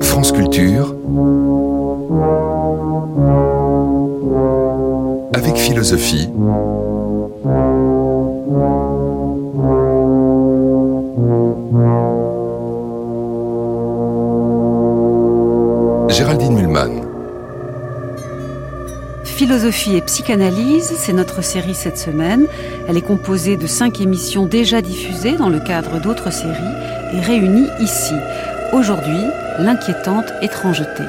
France Culture avec philosophie Philosophie et psychanalyse, c'est notre série cette semaine. Elle est composée de cinq émissions déjà diffusées dans le cadre d'autres séries et réunies ici. Aujourd'hui, l'inquiétante étrangeté.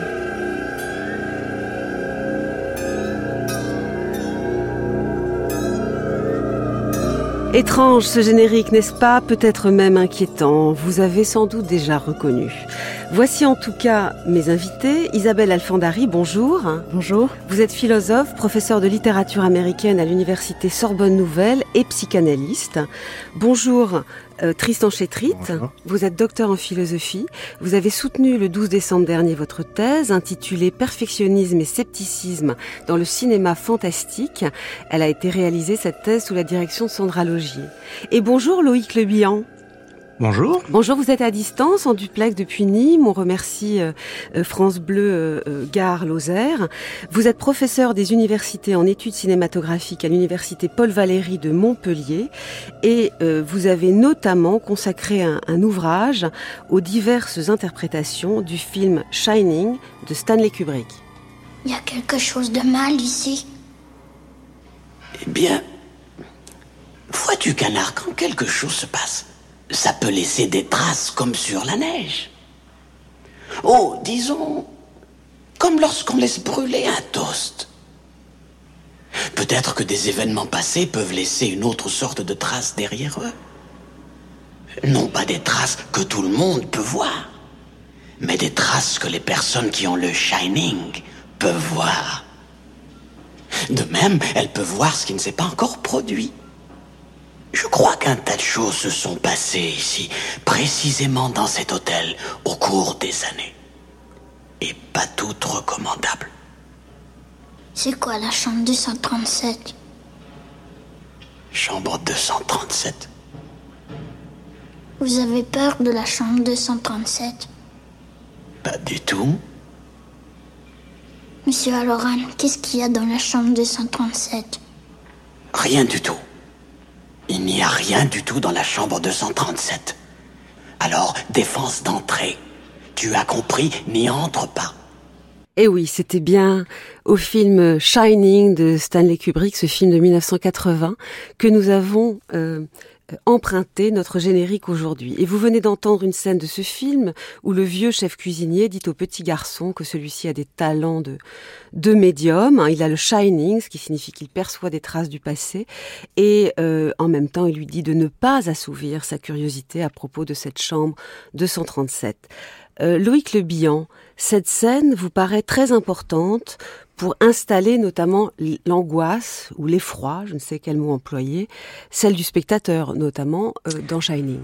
Étrange ce générique, n'est-ce pas? Peut-être même inquiétant. Vous avez sans doute déjà reconnu. Voici en tout cas mes invités. Isabelle Alfandari, bonjour. Bonjour. Vous êtes philosophe, professeur de littérature américaine à l'université Sorbonne Nouvelle et psychanalyste. Bonjour euh, Tristan Chétrit. Vous êtes docteur en philosophie. Vous avez soutenu le 12 décembre dernier votre thèse intitulée Perfectionnisme et scepticisme dans le cinéma fantastique. Elle a été réalisée, cette thèse, sous la direction de Sandra Logier. Et bonjour Loïc Lebihan. Bonjour. Bonjour, vous êtes à distance, en duplex depuis Nîmes. On remercie euh, euh, France Bleu euh, Gare Lozère. Vous êtes professeur des universités en études cinématographiques à l'université Paul Valéry de Montpellier et vous avez notamment consacré un, un, ouvrage aux diverses interprétations du film Shining de Stanley Kubrick. Il y a quelque chose de mal ici. Eh bien, vois-tu, canard, quand quelque chose se passe, ça peut laisser des traces comme sur la neige. Oh, disons, comme lorsqu'on laisse brûler un toast. Peut-être que des événements passés peuvent laisser une autre sorte de trace derrière eux. Non pas des traces que tout le monde peut voir, mais des traces que les personnes qui ont le shining peuvent voir. De même, elles peuvent voir ce qui ne s'est pas encore produit. Je crois qu'un tas de choses se sont passées ici, précisément dans cet hôtel, au cours des années. Et pas toutes recommandables. C'est quoi la chambre 237 Chambre 237 Vous avez peur de la chambre 237 Pas du tout. Monsieur Aloran, qu'est-ce qu'il y a dans la chambre 237 Rien du tout. Il n'y a rien du tout dans la chambre 237. Alors, défense d'entrée. Tu as compris, n'y entre pas. Eh oui, c'était bien au film Shining de Stanley Kubrick, ce film de 1980, que nous avons euh, emprunter notre générique aujourd'hui. Et vous venez d'entendre une scène de ce film où le vieux chef cuisinier dit au petit garçon que celui-ci a des talents de, de médium. Il a le shining, ce qui signifie qu'il perçoit des traces du passé. Et euh, en même temps, il lui dit de ne pas assouvir sa curiosité à propos de cette chambre 237. Euh, Loïc Le Bihan, cette scène vous paraît très importante pour installer notamment l'angoisse ou l'effroi, je ne sais quel mot employer, celle du spectateur notamment euh, dans Shining.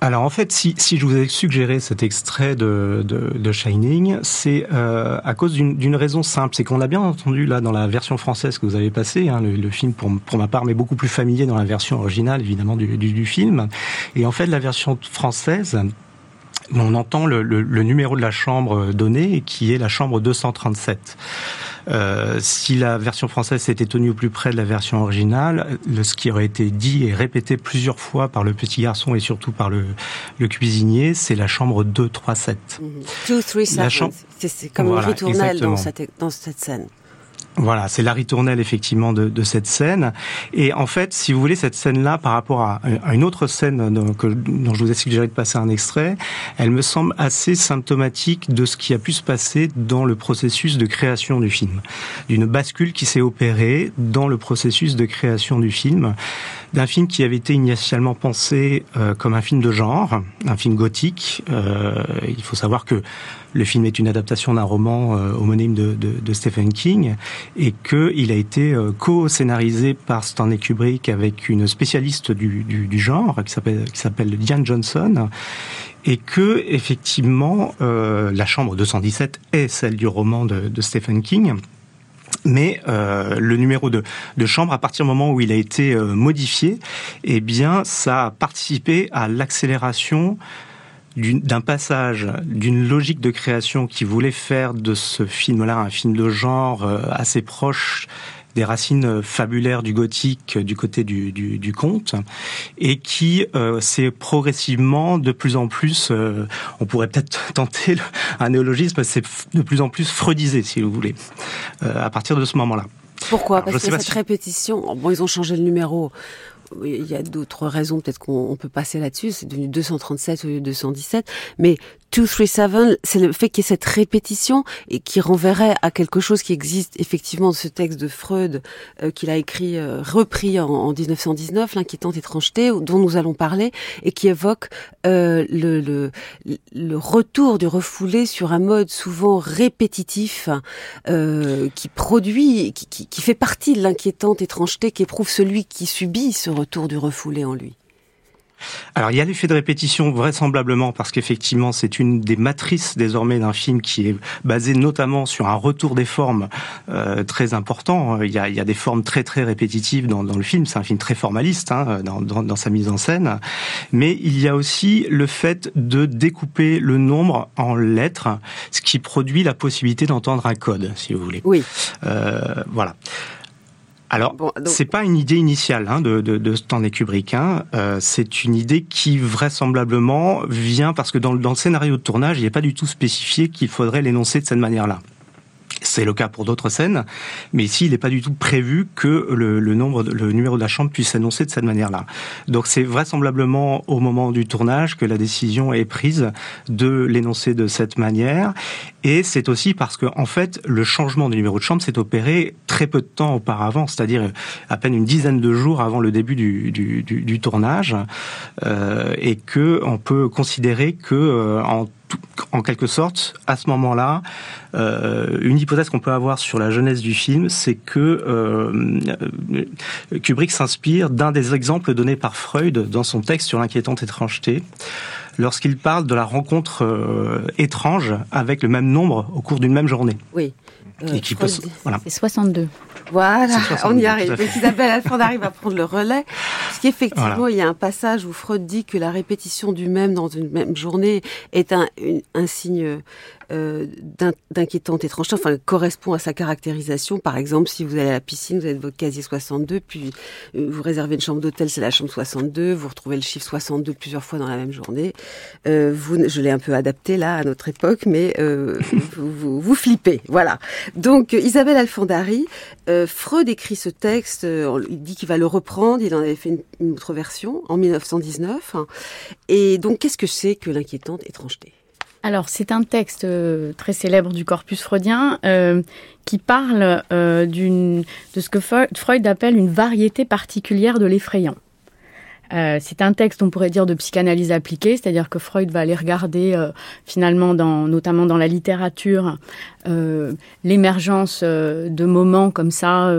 Alors en fait, si, je vous ai suggéré cet extrait de, Shining, c'est euh, à cause d'une raison simple, c'est qu'on l'a bien entendu là dans la version française que vous avez passée, hein, le, film pour, ma part, mais beaucoup plus familier dans la version originale évidemment du film. Et en fait, la version française, on entend le, le, le, numéro de la chambre donnée, qui est la chambre 237. Euh, si la version française s'était tenue au plus près de la version originale, le, ce qui aurait été dit et répété plusieurs fois par le petit garçon et surtout par le, le cuisinier, c'est la chambre 237. Mm -hmm. la chambre... C'est comme voilà, une ritournelle dans cette, dans cette scène. Voilà, c'est la ritournelle effectivement de, de, cette scène. Et en fait, si vous voulez, cette scène-là, par rapport à, une autre scène dont, que, dont je vous ai suggéré de passer un extrait, elle me semble assez symptomatique de ce qui a pu se passer dans le processus de création du film, d'une bascule qui s'est opérée dans le processus de création du film, d'un film qui avait été initialement pensé euh, comme un film de genre, un film gothique. Euh, il faut savoir que le film est une adaptation d'un roman euh, homonyme de, de, de, Stephen King et qu'il a été euh, co-scénarisé par Stanley Kubrick avec une spécialiste du, du, du genre qui s'appelle Diane Johnson et que effectivement euh, la chambre 217 est celle du roman de, de Stephen King. Mais euh, le numéro de, de, chambre, à partir du moment où il a été modifié, eh bien, ça a participé à l'accélération d'un passage d'une logique de création qui voulait faire de ce film-là un film de genre euh, assez proche des racines fabulaires du gothique du côté du, du, du conte et qui euh, s'est progressivement de plus en plus, euh, on pourrait peut-être tenter un néologisme, c'est de plus en plus freudisé si vous voulez, euh, à partir de ce moment-là. Pourquoi? Parce que cette répétition, bon, ils ont changé le numéro il y a d'autres raisons, peut-être qu'on peut passer là-dessus, c'est devenu 237 au lieu de 217, mais 237, c'est le fait qu'il y ait cette répétition et qui renverrait à quelque chose qui existe effectivement dans ce texte de Freud euh, qu'il a écrit, euh, repris en, en 1919, l'inquiétante étrangeté, dont nous allons parler, et qui évoque euh, le, le, le, retour du refoulé sur un mode souvent répétitif euh, qui produit, qui, qui, qui fait partie de l'inquiétante étrangeté qu'éprouve celui qui subit ce retour du refoulé en lui. Alors il y a l'effet de répétition vraisemblablement parce qu'effectivement c'est une des matrices désormais d'un film qui est basé notamment sur un retour des formes euh, très important. Il y, a, il y, a, des formes très très répétitives dans, dans le film. C'est un film très formaliste hein, dans, dans, dans, sa mise en scène. Mais il y a aussi le fait de découper le nombre en lettres, ce qui produit la possibilité d'entendre un code, si vous voulez. Oui. Euh, voilà. Alors, bon, c'est pas une idée initiale hein, de, de, de, Stanley Kubrick. Hein. Euh, c'est une idée qui vraisemblablement vient parce que dans, dans le scénario de tournage, il n'est pas du tout spécifié qu'il faudrait l'énoncer de cette manière-là. C'est le cas pour d'autres scènes, mais ici, il n'est pas du tout prévu que le, le, nombre, le numéro de la chambre puisse s'annoncer de cette manière-là. Donc, c'est vraisemblablement au moment du tournage que la décision est prise de l'énoncer de cette manière. Et c'est aussi parce que, en fait, le changement du numéro de chambre s'est opéré très peu de temps auparavant, c'est-à-dire à peine une dizaine de jours avant le début du, du, du, du tournage, euh, et que on peut considérer que euh, en en quelque sorte, à ce moment-là, euh, une hypothèse qu'on peut avoir sur la jeunesse du film, c'est que euh, Kubrick s'inspire d'un des exemples donnés par Freud dans son texte sur l'inquiétante étrangeté, lorsqu'il parle de la rencontre euh, étrange avec le même nombre au cours d'une même journée. Euh, et qui peut, voilà. C'est 62. Voilà, on y arrive. Donc Isabelle Alford arrive à prendre le relais. Parce qu'effectivement, voilà. il y a un passage où Freud dit que la répétition du même dans une même journée est un, une, un signe euh, d'inquiétante étrangeté, enfin correspond à sa caractérisation. Par exemple, si vous allez à la piscine, vous avez votre casier 62, puis euh, vous réservez une chambre d'hôtel, c'est la chambre 62, vous retrouvez le chiffre 62 plusieurs fois dans la même journée. Euh, vous, je l'ai un peu adapté là à notre époque, mais euh, vous, vous, vous, flippez. Voilà. Donc Isabelle Alfandari, euh, Freud écrit ce texte, il dit qu'il va le reprendre, il en avait fait une, une autre version en 1919. Et donc qu'est-ce que c'est que l'inquiétante étrangeté? Alors, c'est un texte euh, très célèbre du corpus freudien euh, qui parle euh, de ce que Freud appelle une variété particulière de l'effrayant. Euh, c'est un texte, on pourrait dire, de psychanalyse appliquée, c'est-à-dire que Freud va aller regarder euh, finalement, dans, notamment dans la littérature, euh, l'émergence de moments comme ça,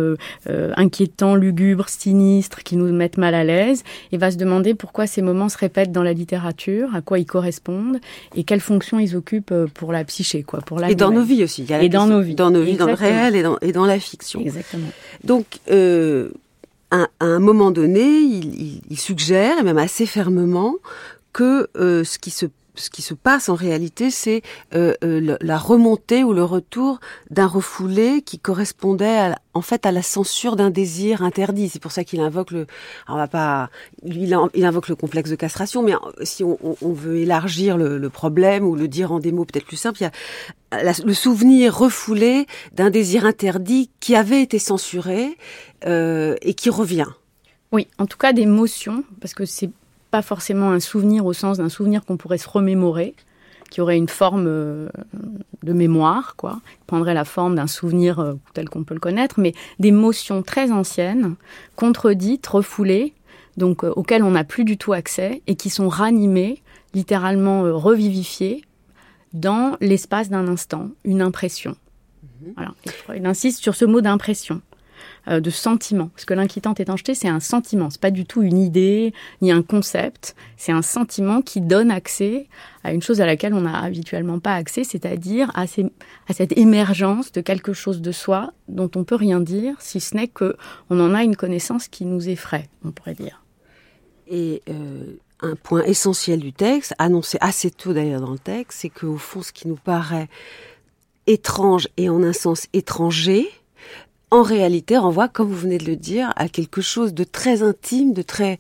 inquiétants, lugubres, sinistres, qui nous mettent mal à l'aise, et va se demander pourquoi ces moments se répètent dans la littérature, à quoi ils correspondent, et quelles fonctions ils occupent pour la psyché, quoi, pour la. Et dans nos vies aussi. Il y a et dans nos vies. Dans nos vies, dans le réel et dans, et dans la fiction. Exactement. Donc, à, un moment donné, il, suggère, et même assez fermement, que euh, ce qui se ce qui se passe en réalité, c'est euh, euh, la remontée ou le retour d'un refoulé qui correspondait à, en fait à la censure d'un désir interdit. C'est pour ça qu'il invoque le, on va pas, il, invoque le complexe de castration, mais si on, veut élargir le, problème ou le dire en des mots peut-être plus simples, il y a le souvenir refoulé d'un désir interdit qui avait été censuré euh, et qui revient. Oui, en tout cas d'émotions, parce que c'est pas forcément un souvenir au sens d'un souvenir qu'on pourrait se remémorer, qui aurait une forme euh, de mémoire, quoi, qui prendrait la forme d'un souvenir euh, tel qu'on peut le connaître, mais d'émotions très anciennes, contredites, refoulées, donc euh, auxquelles on n'a plus du tout accès et qui sont ranimées, littéralement euh, revivifiées dans l'espace d'un instant, une impression. Mmh. Voilà. Et Freud insiste sur ce mot d'impression euh, de sentiment. Parce que l'inquiétante étrangeté, c'est un sentiment. C'est pas du tout une idée ni un concept. C'est un sentiment qui donne accès à une chose à laquelle on n'a habituellement pas accès, c'est-à-dire à, cette émergence de quelque chose de soi dont on peut rien dire, si ce n'est que on en a une connaissance qui nous effraie, on pourrait dire. Et euh, un point essentiel du texte, annoncé assez tôt d'ailleurs dans le texte, c'est qu'au fond, ce qui nous paraît étrange et en un sens étranger, en réalité renvoie, comme vous venez de le dire, à quelque chose de très intime, de très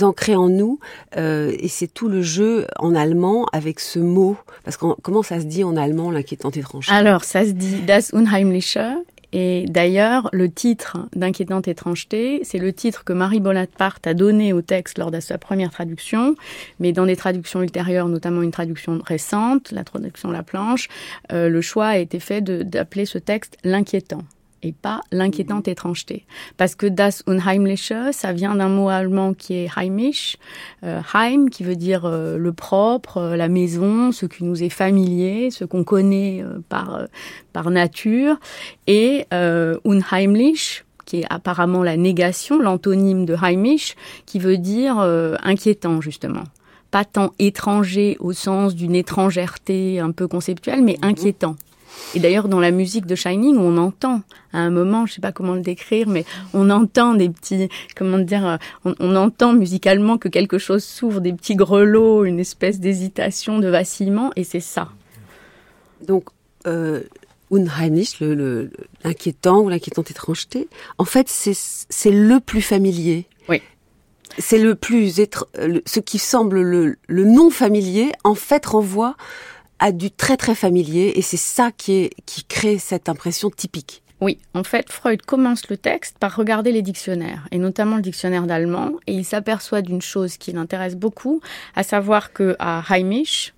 ancré en nous. Euh, et c'est tout le jeu en allemand avec ce mot. Parce que comment ça se dit en allemand, l'inquiétante étrange Alors, ça se dit Das Unheimliche. Et d'ailleurs, le titre d'Inquiétante étrangeté, c'est le titre que Marie Bonaparte a donné au texte lors de sa première traduction, mais dans des traductions ultérieures, notamment une traduction récente, la traduction La Planche, euh, le choix a été fait d'appeler ce texte l'inquiétant et pas l'inquiétante étrangeté. Parce que das Unheimliche, ça vient d'un mot allemand qui est heimisch, euh, heim, qui veut dire euh, le propre, euh, la maison, ce qui nous est familier, ce qu'on connaît par, par nature, et unheimlich, qui est apparemment la négation, l'antonyme de heimisch, qui veut dire inquiétant, justement pas tant étranger au sens d'une étrangèreté un peu conceptuelle, mais inquiétant. Et d'ailleurs, dans la musique de Shining, on entend à un moment, je sais pas comment le décrire, mais on entend des petits, comment dire, on, entend musicalement que quelque chose s'ouvre, des petits grelots, une espèce d'hésitation, de vacillement, et c'est ça. Donc, euh, Unheimlich, l'inquiétant ou l'inquiétante étrangeté, en fait, c'est le plus familier. Oui. C'est le plus, être, ce qui semble le, le non familier, en fait, renvoie à du très très familier et c'est ça qui, est, qui crée cette impression typique. Oui, en fait, Freud commence le texte par regarder les dictionnaires, et notamment le dictionnaire d'allemand, et il s'aperçoit d'une chose qui l'intéresse beaucoup, à savoir que à Heimisch,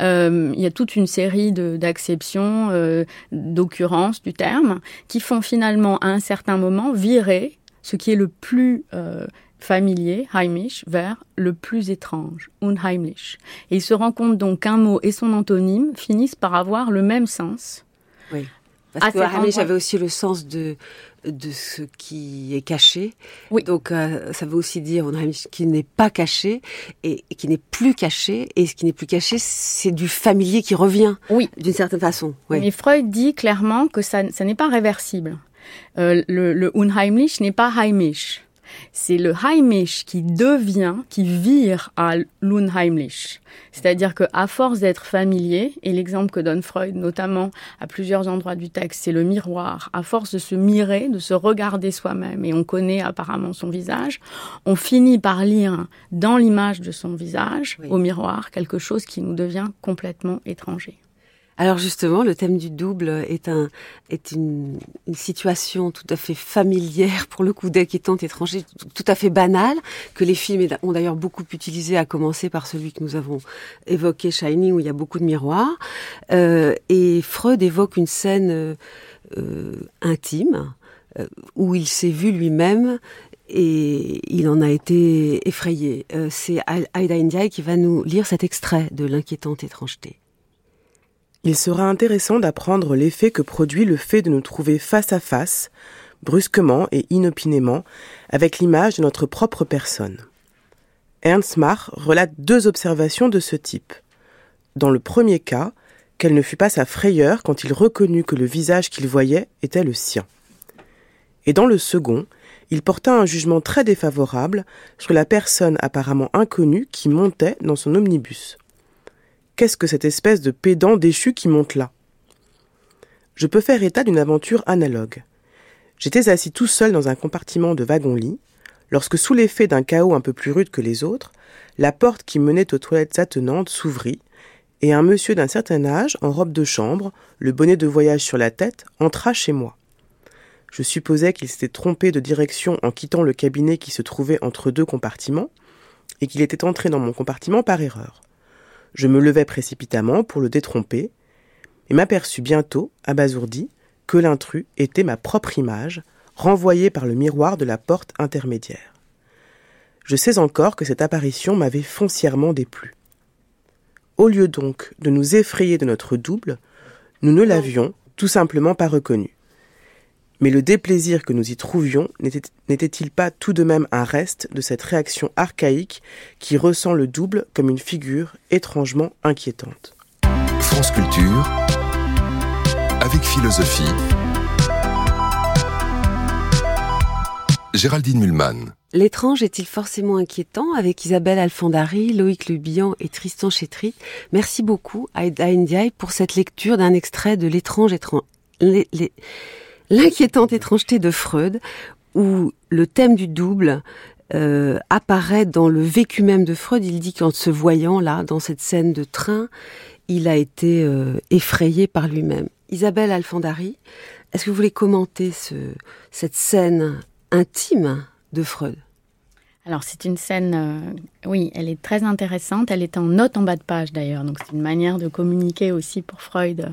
euh, il y a toute une série d'acceptions, euh, d'occurrences du terme, qui font finalement à un certain moment virer ce qui est le plus euh, familier, heimisch, vers le plus étrange, unheimlich. Et il se rend compte donc qu'un mot et son antonyme finissent par avoir le même sens. Oui. Parce que heimlich avait aussi le sens de de ce qui est caché. Oui. Donc euh, ça veut aussi dire unheimlich qui n'est pas caché et, qui n'est plus caché. Et ce qui n'est plus caché, c'est du familier qui revient. Oui. D'une certaine façon. Oui. Mais Freud dit clairement que ça, ça n'est pas réversible. Euh, le, le unheimlich n'est pas heimisch c'est le Heimisch qui devient, qui vire à l'Unheimlich. C'est-à-dire qu'à force d'être familier, et l'exemple que donne Freud notamment à plusieurs endroits du texte, c'est le miroir. À force de se mirer, de se regarder soi-même, et on connaît apparemment son visage, on finit par lire dans l'image de son visage, au miroir, quelque chose qui nous devient complètement étranger. Alors justement, le thème du double est un est une, une situation tout à fait familière pour le coup d'inquiétante étranger, tout à fait banale que les films ont d'ailleurs beaucoup utilisé, à commencer par celui que nous avons évoqué, Shining, où il y a beaucoup de miroirs. Euh, et Freud évoque une scène euh, intime euh, où il s'est vu lui-même et il en a été effrayé. Euh, c'est Aida Indiaye qui va nous lire cet extrait de l'inquiétante étrangeté. Il sera intéressant d'apprendre l'effet que produit le fait de nous trouver face à face, brusquement et inopinément, avec l'image de notre propre personne. Ernst Mach relate deux observations de ce type. Dans le premier cas, quelle ne fut pas sa frayeur quand il reconnut que le visage qu'il voyait était le sien. Et dans le second, il porta un jugement très défavorable sur la personne apparemment inconnue qui montait dans son omnibus. Qu'est-ce que cette espèce de pédant déchu qui monte là? Je peux faire état d'une aventure analogue. J'étais assis tout seul dans un compartiment de wagon-lit, lorsque sous l'effet d'un chaos un peu plus rude que les autres, la porte qui menait aux toilettes attenantes s'ouvrit, et un monsieur d'un certain âge, en robe de chambre, le bonnet de voyage sur la tête, entra chez moi. Je supposais qu'il s'était trompé de direction en quittant le cabinet qui se trouvait entre deux compartiments, et qu'il était entré dans mon compartiment par erreur. Je me levai précipitamment pour le détromper, et m'aperçus bientôt, abasourdi, que l'intrus était ma propre image, renvoyée par le miroir de la porte intermédiaire. Je sais encore que cette apparition m'avait foncièrement déplu. Au lieu donc de nous effrayer de notre double, nous ne l'avions tout simplement pas reconnu. Mais le déplaisir que nous y trouvions n'était-il pas tout de même un reste de cette réaction archaïque qui ressent le double comme une figure étrangement inquiétante France Culture, avec philosophie, Géraldine Mulman. L'étrange est-il forcément inquiétant avec Isabelle Alfandari, Loïc Lubian et Tristan Chétry? Merci beaucoup à Ndiaye pour cette lecture d'un extrait de L'étrange L'inquiétante étrangeté de Freud, où le thème du double euh, apparaît dans le vécu même de Freud. Il dit qu'en se voyant là, dans cette scène de train, il a été euh, effrayé par lui-même. Isabelle Alfandari, est-ce que vous voulez commenter ce, cette scène intime de Freud? Alors c'est une scène, euh, oui, elle est très intéressante. Elle est en note en bas de page d'ailleurs, donc c'est une manière de communiquer aussi pour Freud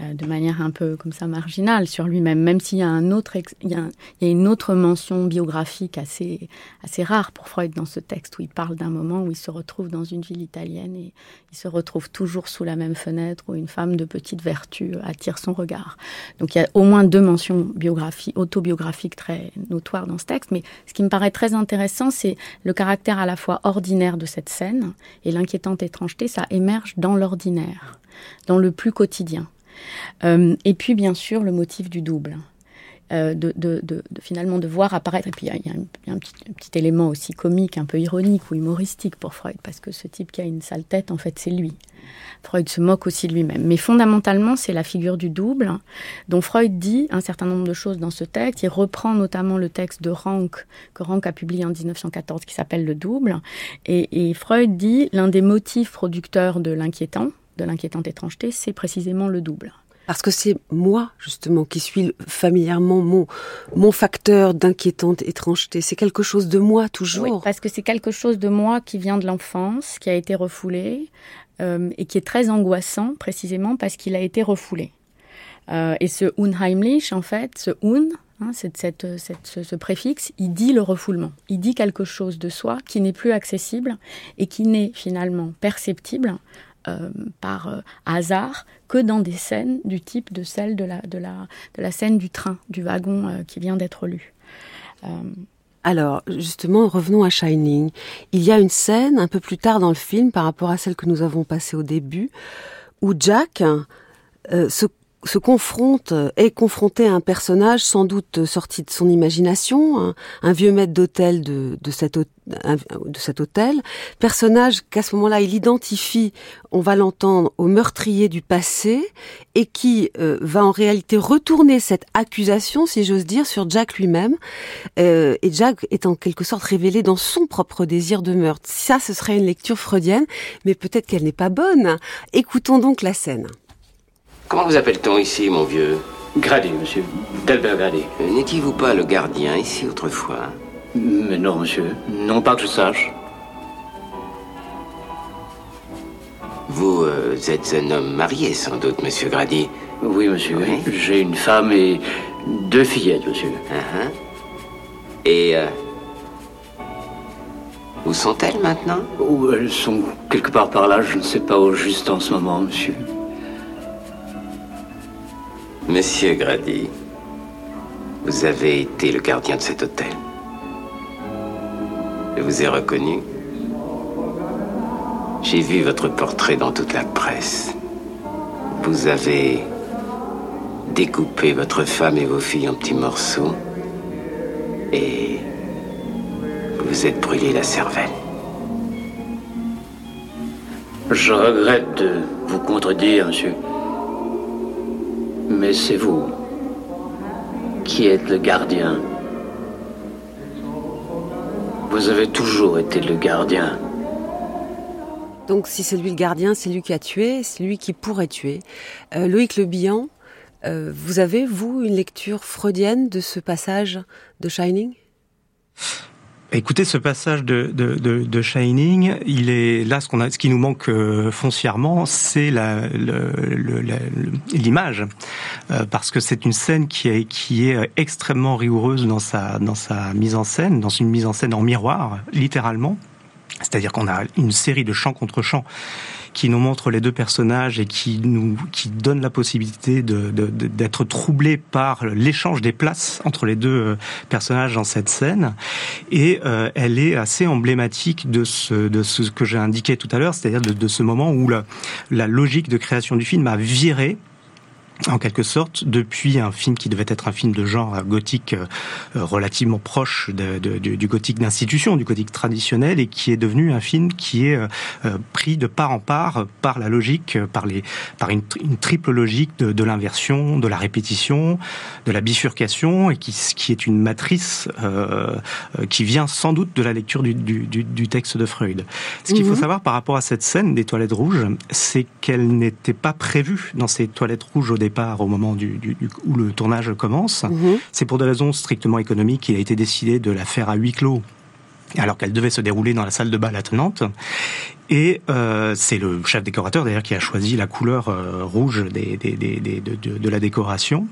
euh, de manière un peu comme ça marginale sur lui-même, même s'il y a un autre, il y a, une autre mention biographique assez assez rare pour Freud dans ce texte où il parle d'un moment où il se retrouve dans une ville italienne et il se retrouve toujours sous la même fenêtre où une femme de petite vertu attire son regard. Donc il y a au moins deux mentions biographiques, autobiographiques très notoires dans ce texte, mais ce qui me paraît très intéressant, c'est le caractère à la fois de cette scène et l'inquiétante étrangeté, ça émerge dans l'ordinaire, dans le plus quotidien. Euh, et puis, bien sûr, le motif du double. Euh, de, finalement de voir apparaître. Et puis il y a, un, petit, élément aussi comique, un peu ironique ou humoristique pour Freud, parce que ce type qui a une sale tête, en fait, c'est lui. Freud se moque aussi de lui-même. Mais fondamentalement, c'est la figure du double, dont Freud dit un certain nombre de choses dans ce texte. Il reprend notamment le texte de Rank, que Rank a publié en 1914, qui s'appelle Le double. Et, et Freud dit l'un des motifs producteurs de l'inquiétant, de l'inquiétante étrangeté, c'est précisément le double. Parce que c'est moi, justement, qui suis familièrement mon, mon facteur d'inquiétante étrangeté. C'est quelque chose de moi, toujours. Oui, parce que c'est quelque chose de moi qui vient de l'enfance, qui a été refoulé, euh, et qui est très angoissant, précisément parce qu'il a été refoulé. Euh, et ce unheimlich, en fait, ce un, hein, cette, cette, ce, ce, préfixe, il dit le refoulement. Il dit quelque chose de soi qui n'est plus accessible et qui n'est finalement perceptible euh, par euh, hasard que dans des scènes du type de celle de la, de la, de la scène du train, du wagon euh, qui vient d'être lu. Alors, justement, revenons à Shining. Il y a une scène un peu plus tard dans le film, par rapport à celle que nous avons passée au début, où Jack se se confronte, est confronté à un personnage sans doute sorti de son imagination, un, vieux maître d'hôtel de, de, cet, hôtel, personnage qu'à ce moment-là il identifie, on va l'entendre, au meurtrier du passé, et qui euh, va en réalité retourner cette accusation, si j'ose dire, sur Jack lui-même, euh, et Jack est en quelque sorte révélé dans son propre désir de meurtre. Ça, ce serait une lecture freudienne, mais peut-être qu'elle n'est pas bonne. Écoutons donc la scène. Comment vous appelle-t-on ici, mon vieux Grady, monsieur. Delbert Grady. Euh, n'étiez-vous pas le gardien ici autrefois Mais non, monsieur. Non pas que je sache. Vous euh, êtes un homme marié, sans doute, monsieur Grady Oui, monsieur. Oui. J'ai une femme et deux fillettes, monsieur. Uh -huh. Et... Euh, où sont-elles maintenant? Oh, Elles sont quelque part par là, je ne sais pas où juste en ce moment, monsieur. Monsieur Grady, vous avez été le gardien de cet hôtel. Je vous ai reconnu. J'ai vu votre portrait dans toute la presse. Vous avez découpé votre femme et vos filles en petits morceaux et vous êtes brûlé la cervelle. Je regrette de vous contredire, monsieur. Mais c'est vous qui êtes le gardien. Vous avez toujours été le gardien. Donc si c'est lui le gardien, c'est lui qui a tué, c'est lui qui pourrait tuer. Euh, Loïc Le euh, vous avez, vous, une lecture freudienne de ce passage de Shining? Écoutez, ce passage de, de, de, de, Shining, il est là ce qu'on a, ce qui nous manque euh, foncièrement, c'est l'image, euh, parce que c'est une scène qui est, qui est extrêmement rigoureuse dans sa dans sa mise en scène, dans une mise en scène en miroir, littéralement. C'est-à-dire qu'on a une série de chants contre chants qui nous montre les deux personnages et qui nous qui donne la possibilité de d'être troublé par l'échange des places entre les deux personnages dans cette scène. Et elle est assez emblématique de ce de ce que j'ai indiqué tout à l'heure, c'est-à-dire de, de, ce moment où la, la logique de création du film a viré en quelque sorte, depuis un film qui devait être un film de genre gothique euh, relativement proche de, de, du gothique d'institution, du gothique traditionnel, et qui est devenu un film qui est euh, euh, pris de part en part par la logique, par, les, par une, une triple logique de, de l'inversion, de la répétition, de la bifurcation, et qui, qui est une matrice euh, qui vient sans doute de la lecture du, du, du texte de Freud. Ce qu'il faut mhm. savoir par rapport à cette scène des toilettes rouges, c'est qu'elle n'était pas prévue dans ces toilettes rouges au départ au moment du, du, où le tournage commence. Mhm. C'est pour des raisons strictement économiques qu'il a été décidé de la faire à huis clos alors qu'elle devait se dérouler dans la salle de bal attenante. Et euh, c'est le chef décorateur d'ailleurs qui a choisi la couleur euh, rouge des, des, des, de, de, de, la décoration.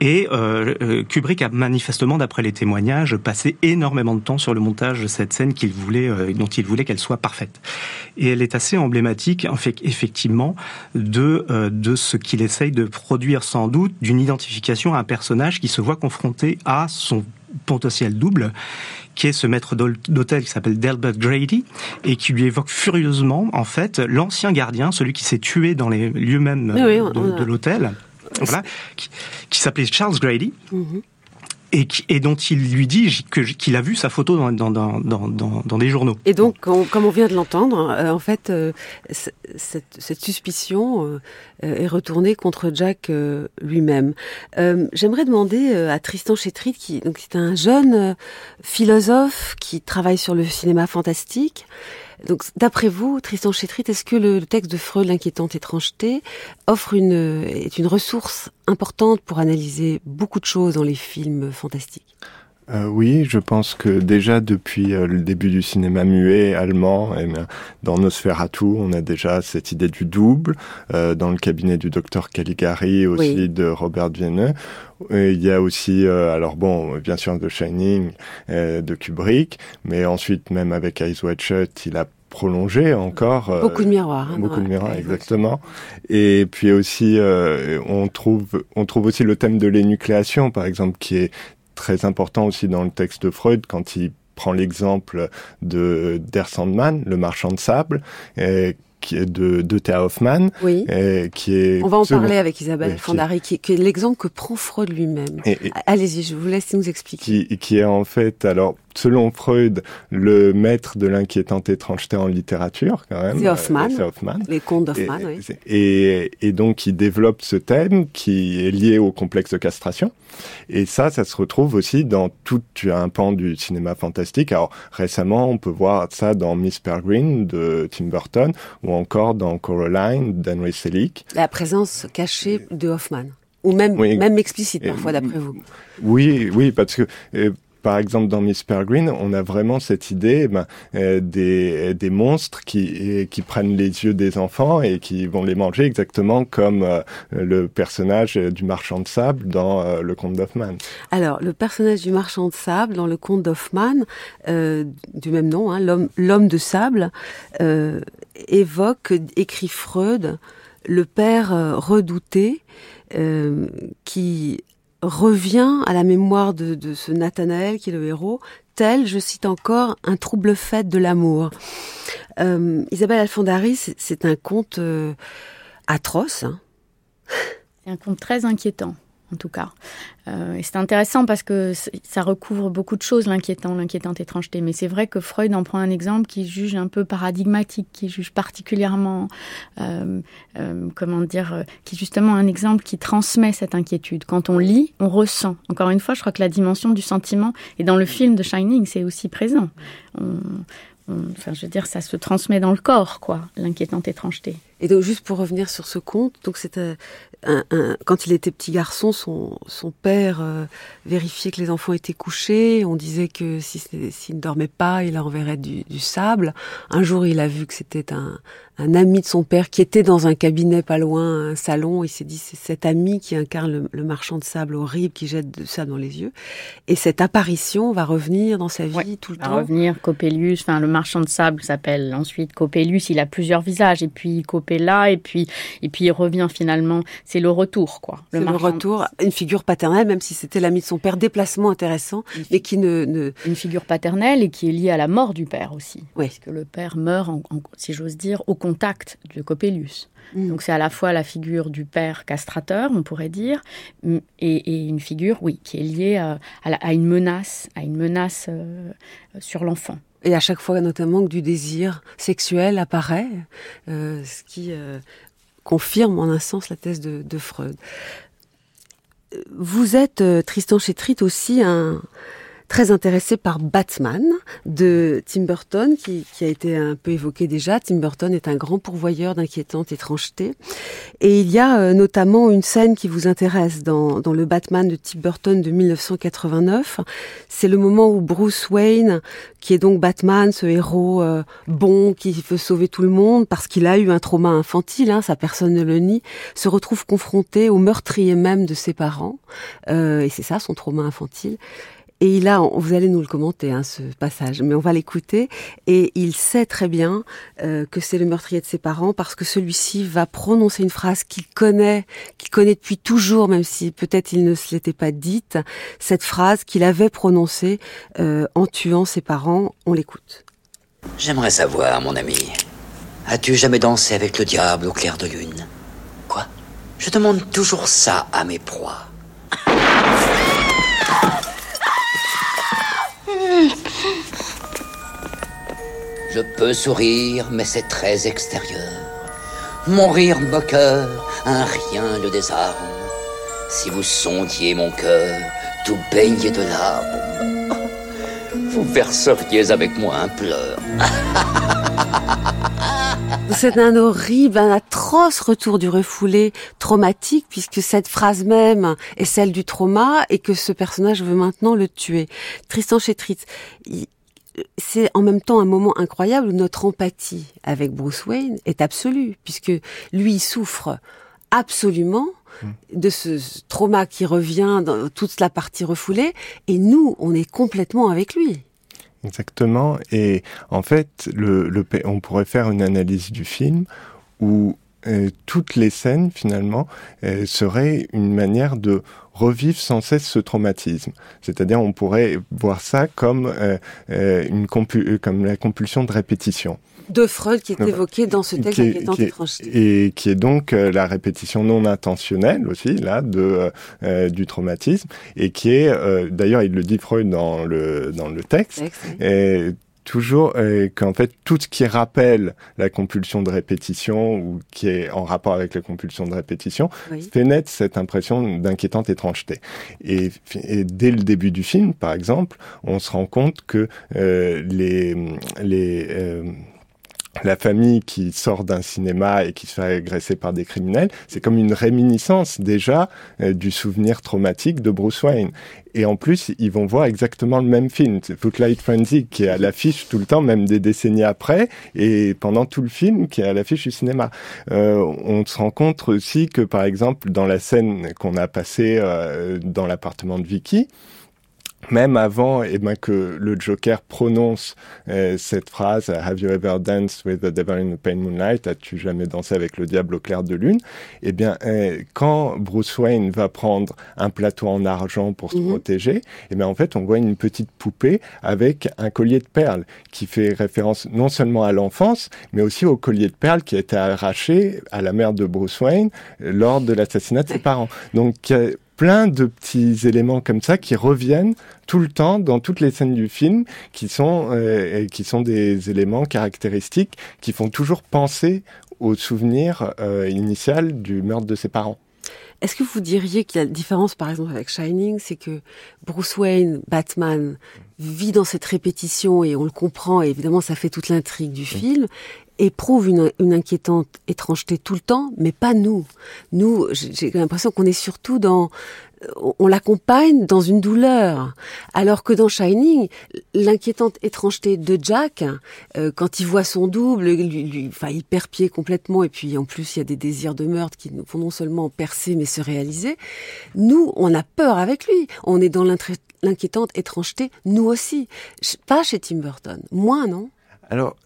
Et euh, euh, Kubrick a manifestement, d'après les témoignages, passé énormément de temps sur le montage de cette scène qu'il voulait, euh, dont il voulait qu'elle soit parfaite. Et elle est assez emblématique, effectivement, de de ce qu'il essaye de produire sans doute, d'une identification à un personnage qui se voit confronté à son potentiel double qui est ce maître d'hôtel qui s'appelle Delbert Grady et qui lui évoque furieusement en fait l'ancien gardien, celui qui s'est tué dans les lieux mêmes de, l'hôtel, voilà, qui, s'appelait Charles Grady. Mhm et, et, dont il lui dit qu'il a vu sa photo dans, dans, dans, dans, dans des journaux. Et donc, comme on vient de l'entendre, euh, en fait, euh, cette, cette, suspicion euh, est retournée contre Jack lui-même. J'aimerais demander à Tristan Chétrit, qui donc c'est un jeune philosophe qui travaille sur le cinéma fantastique, donc, d'après vous, Tristan Chétrit, est-ce que le, texte de Freud, l'inquiétante étrangeté, offre une, est une ressource importante pour analyser beaucoup de choses dans les films fantastiques? Euh, oui, je pense que déjà depuis euh, le début du cinéma muet allemand, et dans Nosferatu, on a déjà cette idée du double. Euh, dans le cabinet du docteur Caligari aussi de Robert Viennet, il y a aussi, alors bon, bien sûr, The Shining de Kubrick, mais ensuite même avec Eyes Wide Shut, il a prolongé encore. beaucoup de miroirs. Hein, beaucoup de miroirs, exactement. Et puis aussi, on trouve, on trouve aussi le thème de l'énucléation, par exemple, qui est très important aussi dans le texte de Freud quand il prend l'exemple de Der Sandman, le marchand de sable, qui est de, de Thea Hoffmann, oui. qui est. On va en parler avec Isabelle Fondari, qui, qui, est l'exemple que prend Freud lui-même. Allez-y, je vous laisse nous expliquer. Qui, qui est en fait, alors selon Freud, le maître de l'inquiétante étrangeté en littérature, quand même. C'est Hoffmann. Euh, Hoffmann. Les contes d'Hoffmann, oui. Et, et, donc, il développe ce thème qui est lié au complexe de castration. Et ça, ça se retrouve aussi dans tout un pan du cinéma fantastique. Alors, récemment, on peut voir ça dans Miss Peregrine de Tim Burton ou encore dans Coraline d'Henry Selick. La présence cachée de Hoffmann ou même même explicite parfois d'après vous. Oui, oui, parce que euh, par exemple, dans Miss Peregrine, on a vraiment cette idée ben, euh, des, des monstres qui, qui prennent les yeux des enfants et qui vont les manger exactement comme euh, le personnage du marchand de sable dans euh, le conte d'Hoffmann. Alors, le personnage du marchand de sable dans le conte d'Hoffmann, du même nom, hein, l'homme de sable, évoque, écrit Freud, le père redouté qui revient à la mémoire de, de, ce Nathanaël qui est le héros, tel, je cite encore, un trouble fait de l'amour. Euh, Isabelle Alfondari, c'est un conte euh, atroce. Hein. C'est un conte très inquiétant en tout cas. Euh, c'est intéressant parce que ça recouvre beaucoup de choses, l'inquiétant, l'inquiétante étrangeté. Mais c'est vrai que Freud en prend un exemple qui juge un peu paradigmatique, qui juge particulièrement, euh, euh, comment dire, qui est justement un exemple qui transmet cette inquiétude. Quand on lit, on ressent. Encore une fois, je crois que la dimension du sentiment, et dans le film de Shining, c'est aussi présent. Enfin, je veux dire, ça se transmet dans le corps, quoi, l'inquiétante étrangeté. Et donc, juste pour revenir sur ce conte, donc c'était quand il était petit garçon, son, père euh, vérifiait que les enfants étaient couchés. On disait que si s'il ne dormait pas, il enverrait du, sable. Un jour, il a vu que c'était un, un ami de son père qui était dans un cabinet pas loin, un salon. Il s'est dit c'est cet ami qui incarne le, le, marchand de sable horrible qui jette de sable dans les yeux. Et cette apparition va revenir dans sa vie ouais, tout le va temps. revenir Coppelius. Enfin, le marchand de sable s'appelle ensuite Coppelius. Il a plusieurs visages. Et puis Coppella. Et puis et puis il revient finalement. C'est le retour, quoi. Le, le retour, une figure paternelle, même si c'était l'ami de son père, déplacement intéressant, mais qui ne, ne, une figure paternelle et qui est liée à la mort du père aussi. Oui. Parce que le père meurt, en, en, si j'ose dire, au contact de Coppelius. Mm. Donc c'est à la fois la figure du père castrateur, on pourrait dire, et, et une figure, oui, qui est liée à, à, la, à une menace, à une menace euh, sur l'enfant. Et à chaque fois, notamment, que du désir sexuel apparaît, euh, ce qui euh, confirme en un sens la thèse de, de Freud. Vous êtes, euh, Tristan Chétrit, aussi un, très intéressé par Batman de Tim Burton, qui, qui, a été un peu évoqué déjà. Tim Burton est un grand pourvoyeur d'inquiétantes étrangetés. Et il y a euh, notamment une scène qui vous intéresse dans, dans le Batman de Tim Burton de 1989. C'est le moment où Bruce Wayne, qui est donc Batman, ce héros euh, bon qui veut sauver tout le monde parce qu'il a eu un trauma infantile, hein, sa personne ne le nie, se retrouve confronté au meurtrier même de ses parents. Euh, et c'est ça son trauma infantile. Et il a, vous allez nous le commenter, hein, ce passage, mais on va l'écouter. Et il sait très bien euh, que c'est le meurtrier de ses parents parce que celui-ci va prononcer une phrase qu'il connaît, qu'il connaît depuis toujours, même si peut-être il ne se l'était pas dite. Cette phrase qu'il avait prononcée euh, en tuant ses parents. On l'écoute. J'aimerais savoir, mon ami, as-tu jamais dansé avec le diable au clair de lune? Quoi? Je demande toujours ça à mes proies. Je peux sourire, mais c'est très extérieur. Mon rire moqueur, un rien le désarme. Si vous sondiez mon cœur, tout baigné de larmes, vous verseriez avec moi un pleur. C'est un horrible, un atroce retour du refoulé traumatique, puisque cette phrase même est celle du trauma et que ce personnage veut maintenant le tuer. Tristan Chétritz, c'est en même temps un moment incroyable où notre empathie avec Bruce Wayne est absolue, puisque lui souffre absolument de ce trauma qui revient dans toute la partie refoulée, et nous, on est complètement avec lui. Exactement. Et en fait, on pourrait faire une analyse du film où euh, toutes les scènes, finalement, euh, seraient une manière de revivre sans cesse ce traumatisme. C'est-à-dire, on pourrait voir ça comme, euh, une comme la compulsion de répétition de Freud qui est évoqué dans ce texte d'inquiétante étrangeté. Et qui est donc euh, la répétition non intentionnelle aussi, là, de, euh, du traumatisme, et qui est, euh, d'ailleurs, il le dit Freud dans le, dans le texte, et toujours euh, qu'en fait tout ce qui rappelle la compulsion de répétition ou qui est en rapport avec la compulsion de répétition oui. fait naître cette impression d'inquiétante étrangeté. Et, et, dès le début du film, par exemple, on se rend compte que euh, les les euh, la famille qui sort d'un cinéma et qui se fait agresser par des criminels, c'est comme une réminiscence déjà euh, du souvenir traumatique de Bruce Wayne. Et en plus, ils vont voir exactement le même film, Footlight Frenzy, qui est à l'affiche tout le temps, même des décennies après, et pendant tout le film, qui est à l'affiche du cinéma. Euh, on se rend compte aussi que, par exemple, dans la scène qu'on a passée euh, dans l'appartement de Vicky, même avant eh ben, que le Joker prononce euh, cette phrase Have you ever danced with the devil in the pale moonlight? As-tu jamais dansé avec le diable au clair de lune Eh bien, euh, quand Bruce Wayne va prendre un plateau en argent pour se mm -hmm. protéger, eh bien, en fait, on voit une petite poupée avec un collier de perles qui fait référence non seulement à l'enfance, mais aussi au collier de perles qui a été arraché à la mère de Bruce Wayne lors de l'assassinat de ses parents. Donc, plein de petits éléments comme ça qui reviennent tout le temps dans toutes les scènes du film, qui sont euh, qui sont des éléments caractéristiques qui font toujours penser au souvenir euh, initial du meurtre de ses parents. est-ce que vous diriez qu'il y a une différence, par exemple, avec Shining, c'est que Bruce Wayne, Batman, vit dans cette répétition et on le comprend, et évidemment, ça fait toute l'intrigue du film, éprouve une, une inquiétante étrangeté tout le temps, mais pas nous. Nous, j'ai l'impression qu'on est surtout dans on l'accompagne dans une douleur. Alors que dans Shining, l'inquiétante étrangeté de Jack, euh, quand il voit son double, lui, enfin, il perd pied complètement, et puis en plus, il y a des désirs de meurtre qui nous font non seulement percer, mais se réaliser. Nous, on a peur avec lui. On est dans l'inquiétante étrangeté, nous aussi. Pas chez Tim Burton. Moins, non? Alors,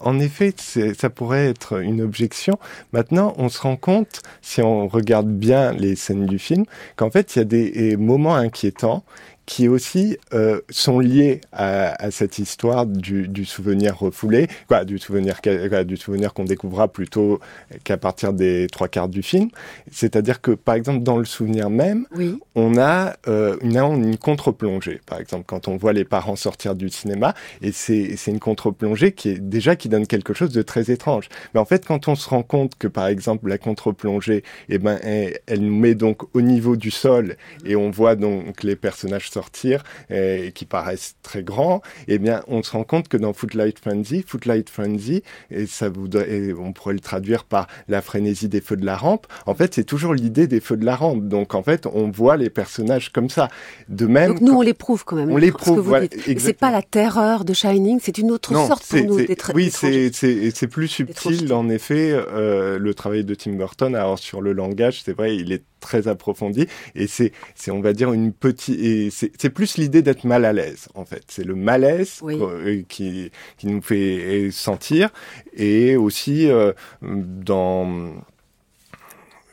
en effet, ça pourrait être une objection. Maintenant, on se rend compte, si on regarde bien les scènes du film, qu'en fait, il y a des moments inquiétants qui aussi euh, sont liés à, à, cette histoire du, du, souvenir refoulé, quoi, du souvenir du souvenir qu'on découvrira plutôt qu'à partir des trois quarts du film. C'est-à-dire que, par exemple, dans le souvenir même, oui. on a euh, une, une contre-plongée. Par exemple, quand on voit les parents sortir du cinéma, et c'est une contre-plongée qui est déjà qui donne quelque chose de très étrange. Mais en fait, quand on se rend compte que, par exemple, la contre-plongée, eh ben, elle, elle nous met donc au niveau du sol, et on voit donc les personnages sortir et, qui paraissent très grands, eh bien, on se rend compte que dans Footlight Frenzy, Footlight Frenzy, et ça voudrait, et on pourrait le traduire par la frénésie des feux de la rampe. En fait, c'est toujours l'idée des feux de la rampe. Donc, en fait, on voit les personnages comme ça. De même. Donc, nous, on l'éprouve quand même. On l'éprouve. Voilà, c'est pas la terreur de Shining, c'est une autre non, sorte pour nous. Oui, c'est plus subtil. En effet, euh, le travail de Tim Burton, alors sur le langage, c'est vrai, il est très approfondi et c'est c'est on va dire une petite et c'est plus l'idée d'être mal à l'aise en fait c'est le malaise oui. euh, qui qui nous fait sentir et aussi euh, dans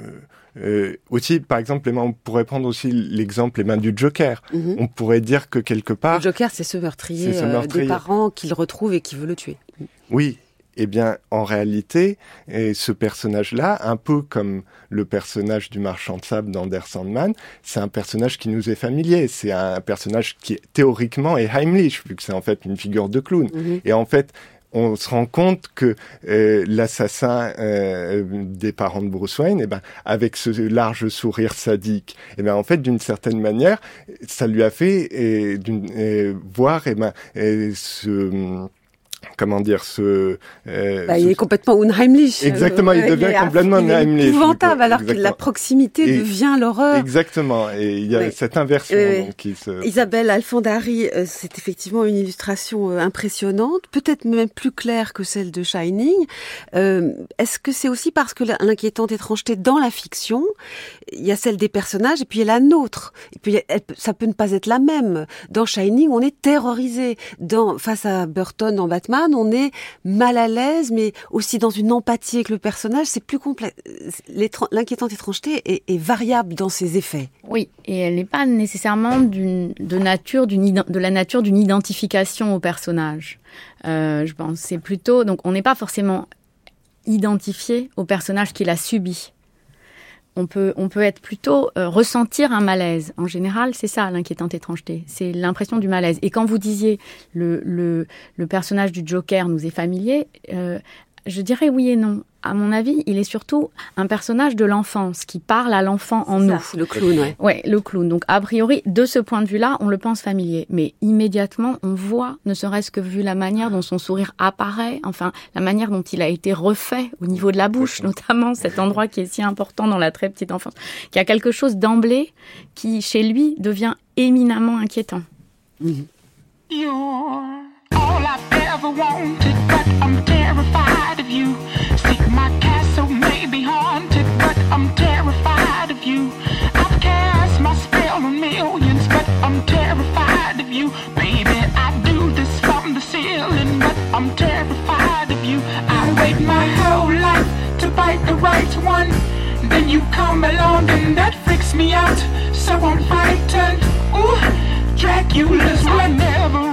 euh, euh, aussi, par exemple, on pourrait prendre aussi l'exemple les mains du Joker. -hmm. On pourrait dire que quelque part, le Joker, c'est ce meurtrier, ce meurtrier. Euh, des parents qu'il retrouve et qui veut le tuer. Oui, eh bien, en réalité, et ce personnage-là, un peu comme le personnage du marchand de sable d'Ander Sandman, c'est un personnage qui nous est familier. C'est un personnage qui, théoriquement, est Heimlich, vu que c'est en fait une figure de clown. -hmm. Et en fait, on se rend compte que euh, l'assassin euh, des parents de Bruce Wayne, eh ben, avec ce large sourire sadique, eh ben, en fait, d'une certaine manière, ça lui a fait voir eh ben, ce comment dire ce euh, bah, il ce... est complètement unheimlich exactement il devient il complètement il unheimlich épouvantable alors que la proximité et, devient l'horreur. Exactement et il y a oui. cette inversion oui. donc, qui se... Isabelle Alfandari euh, c'est effectivement une illustration euh, impressionnante peut-être même plus claire que celle de Shining. Euh, est-ce que c'est aussi parce que l'inquiétante étrangeté dans la fiction il y a celle des personnages et puis il y a la nôtre. Et puis elle, ça peut ne pas être la même. Dans Shining on est terrorisé. Dans face à Burton en Batman on est mal à l'aise, mais aussi dans une empathie avec le personnage. C'est plus complexe. L'inquiétante étrangeté est, variable dans ses effets. Oui, et elle n'est pas nécessairement de nature de la nature d'une identification au personnage. Euh, je pense c'est plutôt donc on n'est pas forcément identifié au personnage qu'il a subi on peut, être plutôt euh, ressentir un malaise. En général, c'est ça l'inquiétante étrangeté. C'est l'impression du malaise. Et quand vous disiez le, le, le personnage du Joker nous est familier, euh, je dirais oui et non. À mon avis, il est surtout un personnage de l'enfance qui parle à l'enfant en nous. Le clown, ouais. Ouais, le clown. Donc, a priori, de ce point de vue-là, on le pense familier. Mais immédiatement, on voit, ne serait-ce que vu la manière dont son sourire apparaît, enfin, la manière dont il a été refait au niveau de la bouche, notamment cet endroit qui est si important dans la très petite enfance, qu'il y a quelque chose d'emblée qui, chez lui, devient éminemment inquiétant. Mmh. all wanted, but I'm terrified of you. See, my castle may be haunted, but I'm terrified of you. I've cast my spell on millions, but I'm terrified of you. Baby, I do this from the ceiling, but I'm terrified of you. I wait my whole life to bite the right one. Then you come along and that freaks me out. So I'm frightened. Ooh, Dracula's I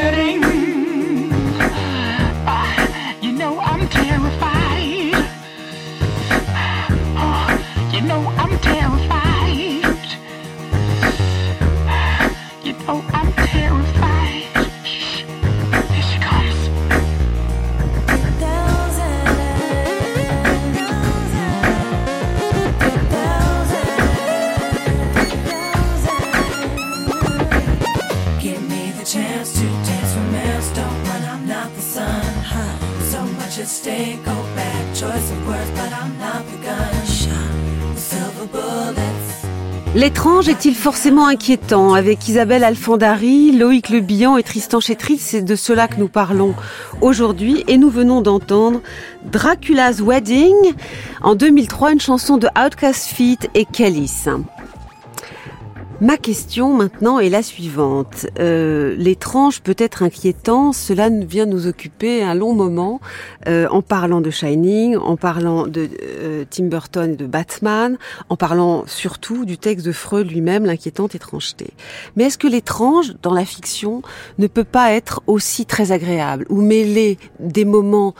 know L'étrange est-il forcément inquiétant Avec Isabelle Alfandari, Loïc Le Bihan et Tristan Chétrit, c'est de cela que nous parlons aujourd'hui et nous venons d'entendre Dracula's Wedding en 2003, une chanson de Outcast Feet et Kellys. Ma question maintenant est la suivante. Euh, L'étrange peut être inquiétant, cela vient nous occuper un long moment euh, en parlant de Shining, en parlant de euh, Tim Burton et de Batman, en parlant surtout du texte de Freud lui-même, l'inquiétante étrangeté. Mais est-ce que l'étrange dans la fiction ne peut pas être aussi très agréable ou mêler des moments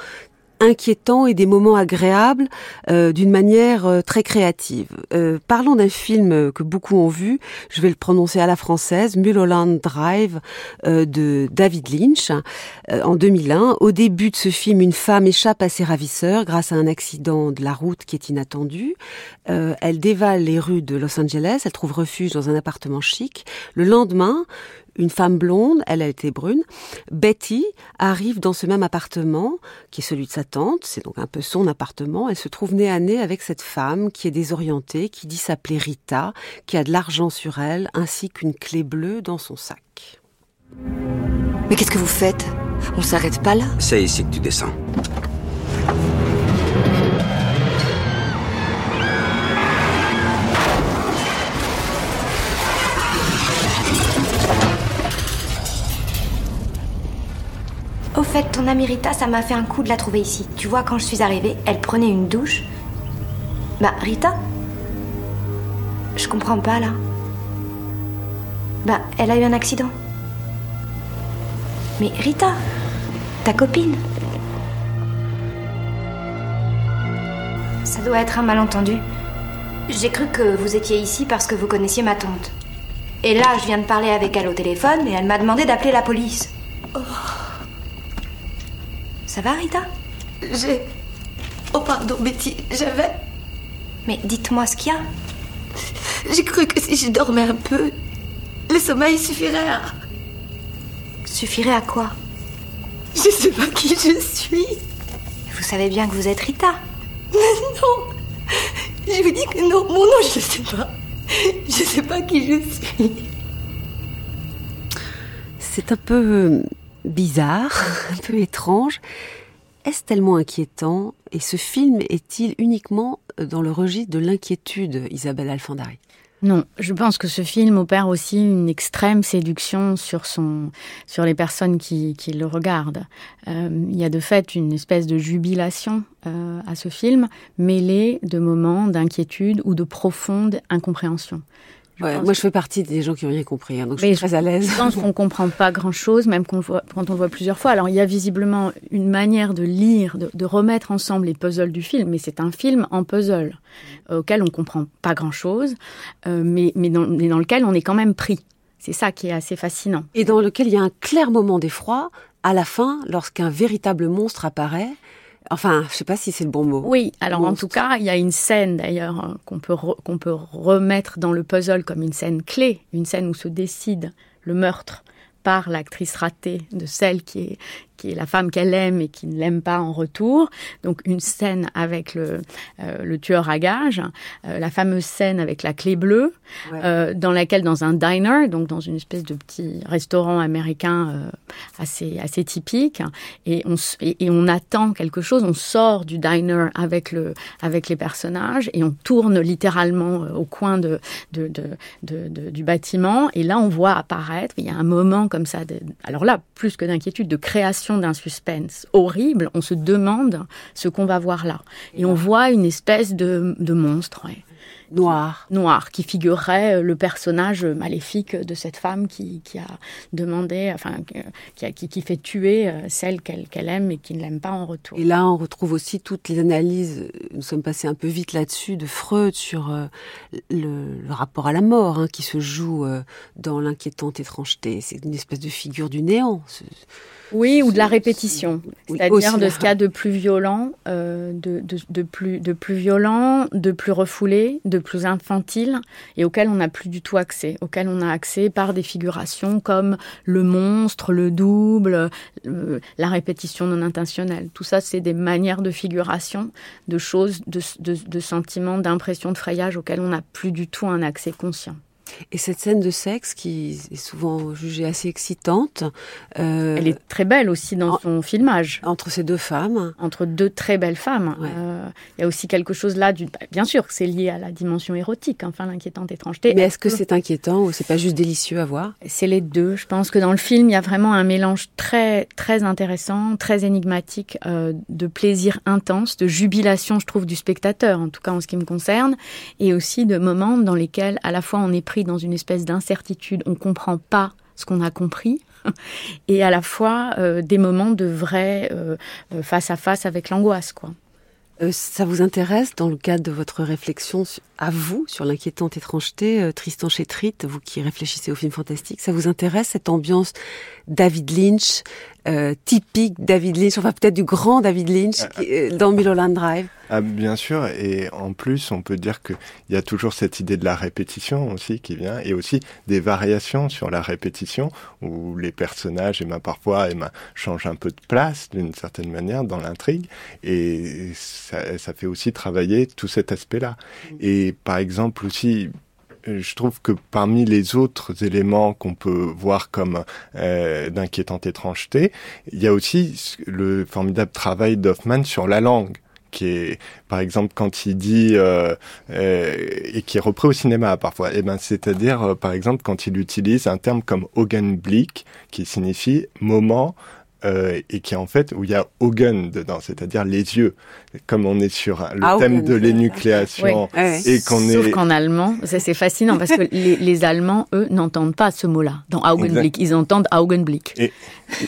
inquiétants et des moments agréables euh, d'une manière euh, très créative. Euh, parlons d'un film que beaucoup ont vu, je vais le prononcer à la française, Mulholland Drive de David Lynch en 2001. Au début de ce film, une femme échappe à ses ravisseurs grâce à un accident de la route qui est inattendu. Elle dévale les rues de Los Angeles, elle trouve refuge dans un appartement chic. Le lendemain, une femme blonde, elle a été brune, Betty, arrive dans ce même appartement, qui est celui de sa tante, c'est donc un peu son appartement. Elle se trouve nez à nez avec cette femme qui est désorientée, qui dit s'appeler Rita, qui a de l'argent sur elle, ainsi qu'une clé bleue dans son sac. Mais qu'est-ce que vous faites? On s'arrête pas là? C'est ici que tu descends. Fait, ton amie Rita, ça m'a fait un coup de la trouver ici. Tu vois, quand je suis arrivée, elle prenait une douche. Bah, Rita Je comprends pas, là. Bah, elle a eu un accident. Mais Rita, ta copine. Ça doit être un malentendu. J'ai cru que vous étiez ici parce que vous connaissiez ma tante. Et là, je viens de parler avec elle au téléphone et elle m'a demandé d'appeler la police. Ça va, Rita? J'ai. Oh, pardon, Betty, j'avais. Mais dites-moi ce qu'il y a. J'ai cru que si je dormais un peu, le sommeil suffirait à. Suffirait à quoi? Je sais pas qui je suis. Vous savez bien que vous êtes Rita. non Je vous dis que non, mon nom, je sais pas. Je sais pas qui je suis. C'est un peu euh, bizarre, un peu étrange. Est-ce tellement inquiétant? Et ce film est-il uniquement dans le registre de l'inquiétude, Isabelle Alfandari? Non, je pense que ce film opère aussi une extrême séduction sur les personnes qui, qui le regardent. Euh, il y a de fait une espèce de jubilation euh, à ce film, mêlée de moments d'inquiétude ou de profonde incompréhension. Ouais, moi, je fais partie des gens qui n'ont rien compris, hein, donc je Mais suis très à l'aise. Je pense qu'on comprend pas grand-chose, même voit- quand on le voit plusieurs fois. Alors, il y a visiblement une manière de lire, de, de remettre ensemble les puzzles du film, mais c'est un film en puzzle euh, auquel on comprend pas grand-chose, euh, mais, mais, dans, mais dans lequel on est quand même pris. C'est ça qui est assez fascinant. Et dans lequel il y a un clair moment d'effroi à la fin, lorsqu'un véritable monstre apparaît. Enfin, je sais pas si c'est le bon mot. Oui, alors en tout cas, il y a une scène d'ailleurs euh, qu'on peut, re- qu'on peut remettre dans le puzzle comme une scène clé, une scène où se décide le meurtre par l'actrice ratée de celle qui est, qui est la femme qu'elle aime et qui ne l'aime pas en retour. Donc une scène avec le, euh, le tueur à gages, euh, la fameuse scène avec la clé bleue, Ouais. euh, dans laquelle dans un diner, donc dans une espèce de petit restaurant américain assez assez typique, et on et, et on attend quelque chose, on sort du diner avec le avec les personnages et on tourne littéralement au coin de, de, de, de- de- du bâtiment et là on voit apparaître, il y a un moment comme ça, de, alors là plus que d'inquiétude, de création d'un suspense horrible, on se demande ce qu'on va voir là et on voit une espèce de, de monstre. ouais. Noir. Noir, qui figurerait euh, le personnage maléfique de cette femme qui, qui a demandé, enfin, qui, a, qui, qui, fait tuer euh, celle qu'elle aime et qui ne l'aime pas en retour. Et là, on retrouve aussi toutes les analyses, nous sommes passés un peu vite là-dessus, de Freud sur euh, le, le, rapport à la mort hein, qui se joue euh, dans l'inquiétante étrangeté. C'est une espèce de figure du néant. Oui, ou de la répétition, c'est-à-dire de ce qu'il y a de plus violent, euh, de, de, de, plus, de plus violent, de plus refoulé, de plus infantile, et auquel on n'a plus du tout accès, auquel on a accès par des figurations comme le monstre, le double, euh, la répétition non intentionnelle. Tout ça, c'est des manières de figuration, de choses, de, de, de sentiments, d'impressions, de frayage auxquels on n'a plus du tout un accès conscient. Et cette scène de sexe, qui est souvent jugée assez excitante, euh, elle est très belle aussi dans en, son filmage. Entre ces deux femmes, entre deux très belles femmes. Il ouais. euh, y a aussi quelque chose là, du, bien sûr, c'est lié à la dimension érotique, enfin l'inquiétante étrangeté. Mais est-ce que c'est inquiétant ou c'est pas juste délicieux à voir? C'est les deux. Je pense que dans le film, il y a vraiment un mélange très très intéressant, très énigmatique, euh, de plaisir intense, de jubilation, je trouve, du spectateur, en tout cas en ce qui me concerne, et aussi de moments dans lesquels à la fois on est pris dans une espèce d'incertitude, on comprend pas ce qu'on a compris, et à la fois euh, des moments de vrai euh, face à face avec l'angoisse, quoi. Euh, ça vous intéresse dans le cadre de votre réflexion à vous sur l'inquiétante étrangeté, euh, Tristan Chétrit, vous qui réfléchissez au film fantastique, ça vous intéresse cette ambiance David Lynch, euh, typique David Lynch, enfin peut-être du grand David Lynch qui, dans Mulholland Drive? ah, Bien sûr, et en plus on peut dire qu'il y a toujours cette idée de la répétition aussi qui vient, et aussi des variations sur la répétition, où les personnages, et ben, parfois, et ben, changent un peu de place d'une certaine manière dans l'intrigue, et ça, ça, fait aussi travailler tout cet aspect-là. Et par exemple aussi, je trouve que parmi les autres éléments qu'on peut voir comme euh, d'inquiétante étrangeté, il y a aussi le formidable travail d'Hoffman sur la langue qui est, par exemple, quand il dit euh, euh, et qui est repris au cinéma parfois. Et ben, c'est-à-dire, euh, par exemple, quand il utilise un terme comme Augenblick, qui signifie moment euh, et qui en fait où il y a Augen dedans, c'est-à-dire les yeux. Comme on est sur le ah, thème de l'énucléation oui. et qu'on est. Sauf qu'en allemand, c'est fascinant parce que les, les Allemands eux n'entendent pas ce mot-là dans Augenblick, ils entendent Augenblick. Et...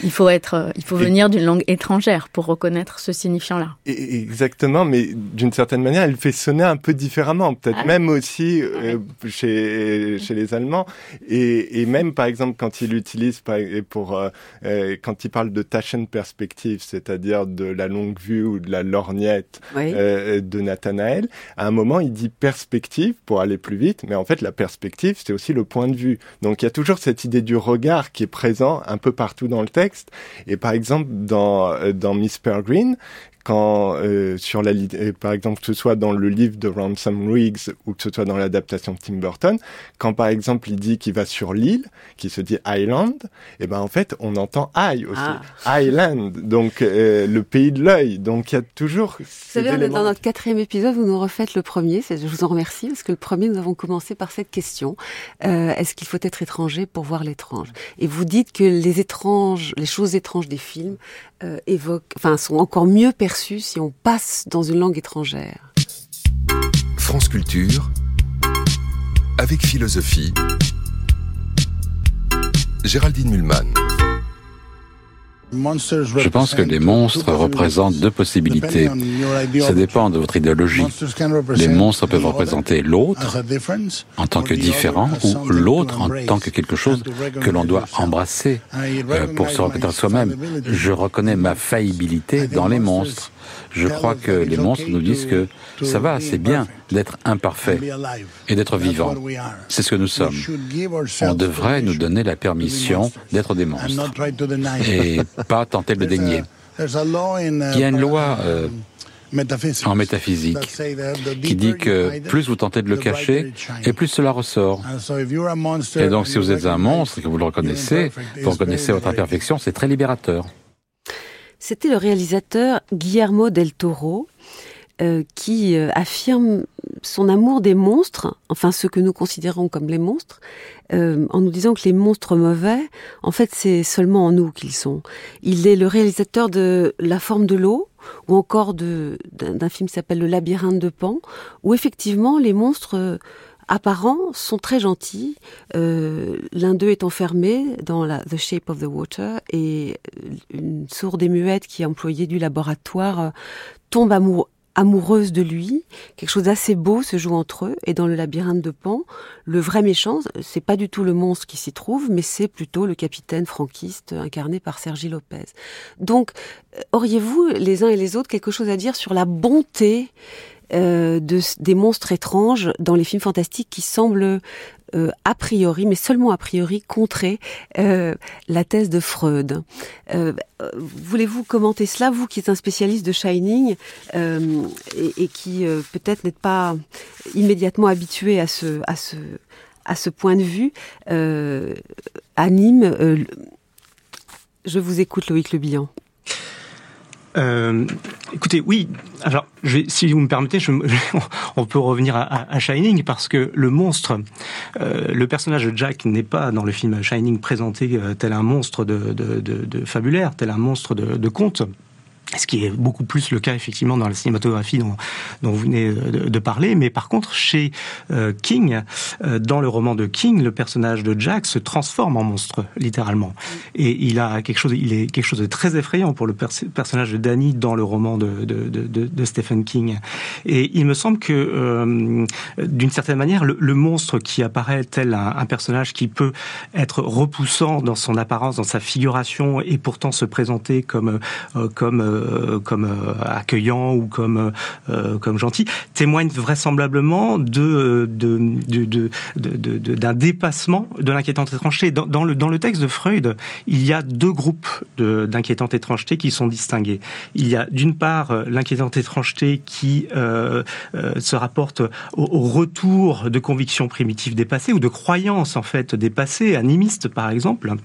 Il faut être, il faut venir d'une langue étrangère pour reconnaître ce signifiant-là. Exactement, mais d'une certaine manière, il fait sonner un peu différemment, peut-être ah. même aussi euh, chez chez les Allemands et, et même par exemple quand il utilise pour euh, quand il parle de Taschen-perspective, c'est-à-dire de la longue vue ou de la lorgnette oui. euh, de Nathanaël, à un moment, il dit perspective pour aller plus vite, mais en fait, la perspective, c'est aussi le point de vue. Donc, il y a toujours cette idée du regard qui est présent un peu partout dans le texte. Et par exemple, dans, dans Miss Peregrine, quand euh, sur la par exemple que ce soit dans le livre de Ransom Riggs ou que ce soit dans l'adaptation de Tim Burton quand par exemple il dit qu'il va sur l'île qui se dit Island et ben en fait on entend I aussi. Ah. Island donc euh, le pays de l'œil. Donc il y a toujours vous savez dans notre quatrième épisode vous nous refaites le premier je vous en remercie parce que le premier nous avons commencé par cette question. Euh, est-ce qu'il faut être étranger pour voir l'étrange? Et vous dites que les étranges les choses étranges des films euh, évoquent enfin sont encore mieux perçues si on passe dans une langue étrangère. France Culture, avec philosophie, Géraldine Mulman. Je pense que les monstres représentent deux possibilités. Ça dépend de votre idéologie. Les monstres peuvent représenter l'autre en tant que différent ou l'autre en tant que quelque chose que l'on doit embrasser euh, pour se reconnaître soi-même. Je reconnais ma faillibilité dans les monstres. Je crois que les monstres nous disent que ça va, c'est bien d'être imparfait et d'être vivant. C'est ce que nous sommes. On devrait nous donner la permission d'être des monstres et pas tenter de le dénier. Il y a une loi euh, en métaphysique qui dit que plus vous tentez de le cacher, et plus cela ressort. Et donc si vous êtes un monstre et que vous le reconnaissez, vous reconnaissez votre imperfection, c'est très libérateur. C'était le réalisateur Guillermo del Toro euh, qui euh, affirme son amour des monstres, enfin ce que nous considérons comme les monstres, euh, en nous disant que les monstres mauvais, en fait, c'est seulement en nous qu'ils sont. Il est le réalisateur de La forme de l'eau, ou encore d'un film qui s'appelle Le labyrinthe de Pan, où effectivement les monstres apparents sont très gentils. Euh, L'un d'eux est enfermé dans la The Shape of the Water et une sourde et muette qui est employée du laboratoire euh, tombe amoureuse de lui. Quelque chose d'assez beau se joue entre eux. Et dans le labyrinthe de Pan, le vrai méchant, c'est pas du tout le monstre qui s'y trouve, mais c'est plutôt le capitaine franquiste incarné par Sergi Lopez. Donc, euh, auriez-vous les uns et les autres quelque chose à dire sur la bonté euh, de, des monstres étranges dans les films fantastiques qui semblent euh, a priori, mais seulement a priori, contrer euh, la thèse de Freud. Voulez-vous commenter cela, vous qui êtes un spécialiste de Shining et, et, qui peut-être n'êtes pas immédiatement habitué à ce, à ce, à ce point de vue anime. je vous écoute, Loïc Le Bihan. Euh, écoutez, oui. Alors, si vous me permettez, on peut revenir à, Shining parce que le monstre, euh, le personnage de Jack n'est pas dans le film Shining présenté euh, tel un monstre de, de, de, fabulaire, tel un monstre de conte ce qui est beaucoup plus le cas effectivement dans la cinématographie dont, vous venez de, parler. Mais par contre, chez euh, King, euh, dans le roman de King, le personnage de Jack se transforme en monstre, littéralement. Et il a quelque chose, il est quelque chose de très effrayant pour le personnage de Danny dans le roman de, Stephen King. Et il me semble que, euh, d'une certaine manière, le, le, monstre qui apparaît tel un, un, personnage qui peut être repoussant dans son apparence, dans sa figuration, et pourtant se présenter comme comme euh, comme euh, accueillant ou comme euh, comme gentil, témoigne vraisemblablement de de d'un dépassement de l'inquiétante étrangeté. Dans, le dans le texte de Freud, il y a deux groupes d'inquiétante étrangeté qui sont distingués. Il y a d'une part l'inquiétante étrangeté qui se rapporte au, au, retour de convictions primitives dépassées ou de croyances en fait dépassées, animistes par exemple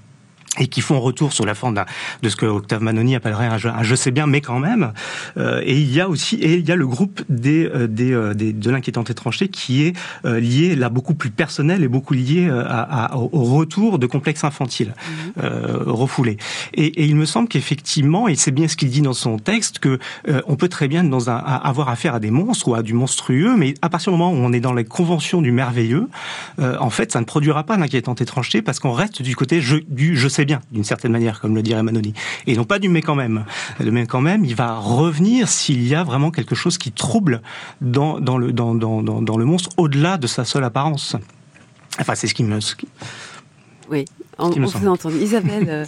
et qui font retour sur la forme de ce que Octave Manoni appellerait un je, un je sais bien, mais quand même. Euh, et il y a aussi et il y a le groupe des, euh, des, euh, des de l'inquiétante étrangeté qui est euh, lié là beaucoup plus personnel et beaucoup lié à, à, au retour de complexes infantiles mmh. refoulés. Et, et, il me semble qu'effectivement, et c'est bien ce qu'il dit dans son texte, que on peut très bien dans un, avoir affaire à des monstres ou à du monstrueux, mais à partir du moment où on est dans les conventions du merveilleux, en fait, ça ne produira pas l'inquiétante étrangeté parce qu'on reste du côté je, du je sais bien, d'une certaine manière, comme le dirait Manoni. Et non pas du mais quand même. Le mais quand même, il va revenir s'il y a vraiment quelque chose qui trouble dans, dans, le, dans, dans, dans le monstre, au-delà de sa seule apparence. Enfin, c'est ce qui me... Oui, on, on vous entend. Isabelle, euh,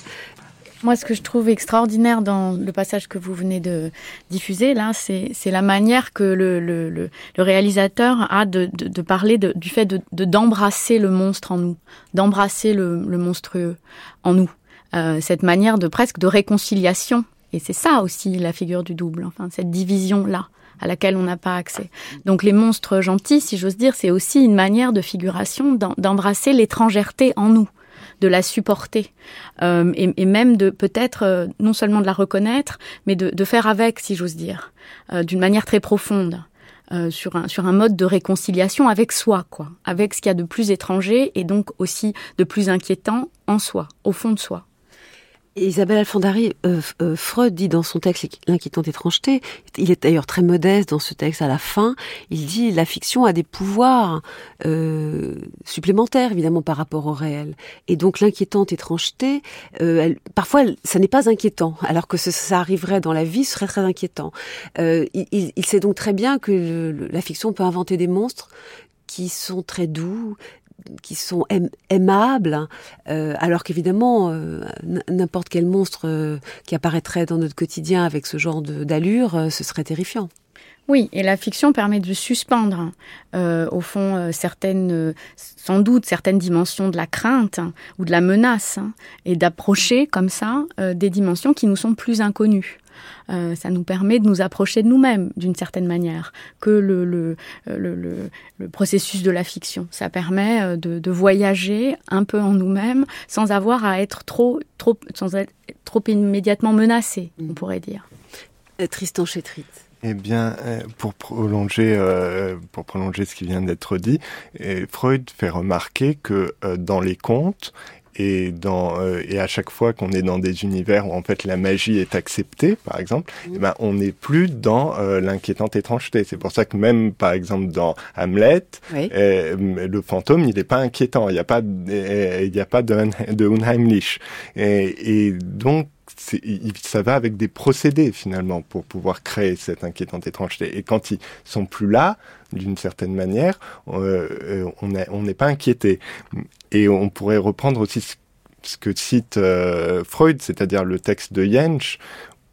Moi, ce que je trouve extraordinaire dans le passage que vous venez de diffuser, là, c'est la manière que le, le, le, le réalisateur a de, de, de parler de, du fait d'embrasser le monstre en nous, d'embrasser le, le, monstrueux en nous. Euh, cette manière de presque de réconciliation. Et c'est ça aussi la figure du double, enfin, cette division-là à laquelle on n'a pas accès. Donc les monstres gentils, si j'ose dire, c'est aussi une manière de figuration d'embrasser l'étrangèreté en nous de la supporter euh, et, et, même de peut-être euh, non seulement de la reconnaître, mais de, de faire avec, si j'ose dire, euh, d'une manière très profonde. Euh, sur, un, sur un mode de réconciliation avec soi, quoi, avec ce qu'il y a de plus étranger et donc aussi de plus inquiétant en soi, au fond de soi. Isabelle Alfandari, euh, euh, Freud dit dans son texte L'inquiétante étrangeté, il est d'ailleurs très modeste dans ce texte à la fin, il dit la fiction a des pouvoirs euh, supplémentaires évidemment par rapport au réel. Et donc l'inquiétante étrangeté, euh, elle, parfois ça n'est pas inquiétant, alors que ce, ça arriverait dans la vie, ce serait très inquiétant. Euh, il, il, sait donc très bien que le, la fiction peut inventer des monstres qui sont très doux, qui sont aimables, euh, alors qu'évidemment, euh, n'importe quel monstre euh, qui apparaîtrait dans notre quotidien avec ce genre d'allure, ce serait terrifiant. Oui, et la fiction permet de suspendre, au fond, certaines, sans doute, certaines dimensions de la crainte hein, ou de la menace, hein, et d'approcher comme ça des dimensions qui nous sont plus inconnues. Euh, ça nous permet de nous approcher de nous-mêmes d'une certaine manière que le, le, le, le, le processus de la fiction. Ça permet euh, de, de voyager un peu en nous-mêmes sans avoir à être trop, trop, sans être trop immédiatement menacé, on pourrait dire. Euh, Tristan Chétrit. Eh bien, pour prolonger, euh, pour prolonger ce qui vient d'être dit, Freud fait remarquer que euh, dans les contes, et dans euh, et à chaque fois qu'on est dans des univers où en fait la magie est acceptée, par exemple, eh ben on n'est plus dans euh, l'inquiétante étrangeté. C'est pour ça que même par exemple dans Hamlet, euh, le fantôme il n'est pas inquiétant. Il n'y a pas il n'y a pas de, de Unheimlich. Et, et donc ça va avec des procédés finalement pour pouvoir créer cette inquiétante étrangeté. Et quand ils sont plus là, d'une certaine manière, euh, on n'est pas inquiété. Et on pourrait reprendre aussi ce, que cite euh, Freud, c'est-à-dire le texte de Jensch,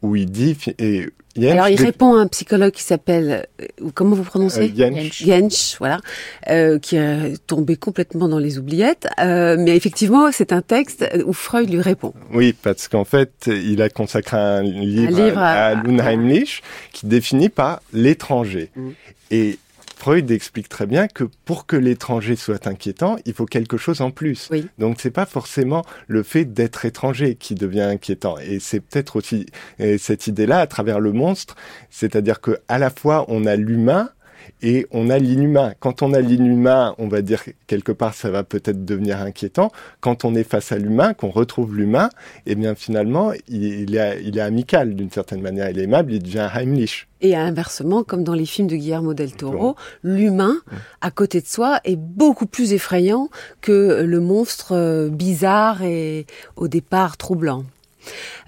où il dit et alors, il répond à un psychologue qui s'appelle, euh, comment vous prononcez euh, Jensch. voilà, euh, qui est tombé complètement dans les oubliettes. Euh, mais effectivement, c'est un texte où Freud lui répond. Oui, parce qu'en fait, il a consacré un livre, à, à, qui définit par l'étranger. Mm. Et Freud explique très bien que pour que l'étranger soit inquiétant, il faut quelque chose en plus. Oui. Donc c'est pas forcément le fait d'être étranger qui devient inquiétant. Et c'est peut-être aussi cette idée-là à travers le monstre, c'est-à-dire que à la fois on a l'humain et on a l'inhumain. Quand on a l'inhumain, on va dire quelque part ça va peut-être devenir inquiétant. Quand on est face à l'humain, qu'on retrouve l'humain, eh bien finalement il, est, il est amical d'une certaine manière, il est aimable, il devient Heimlich. Et inversement, comme dans les films de Guillermo del Toro, l'humain à côté de soi est beaucoup plus effrayant que le monstre euh, bizarre et au départ troublant.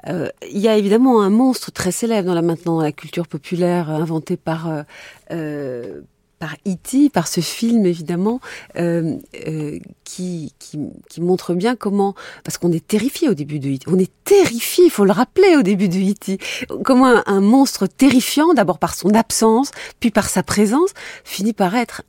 Euh, il y a évidemment un monstre très célèbre dans la maintenant la culture populaire, euh, inventé par euh, euh, par E.T., par ce film évidemment, euh, euh, qui, qui, qui, montre bien comment, parce qu'on est terrifié au début de E.T., on est terrifié, il faut le rappeler au début de E.T., comment un, un monstre terrifiant, d'abord par son absence, puis par sa présence, finit par être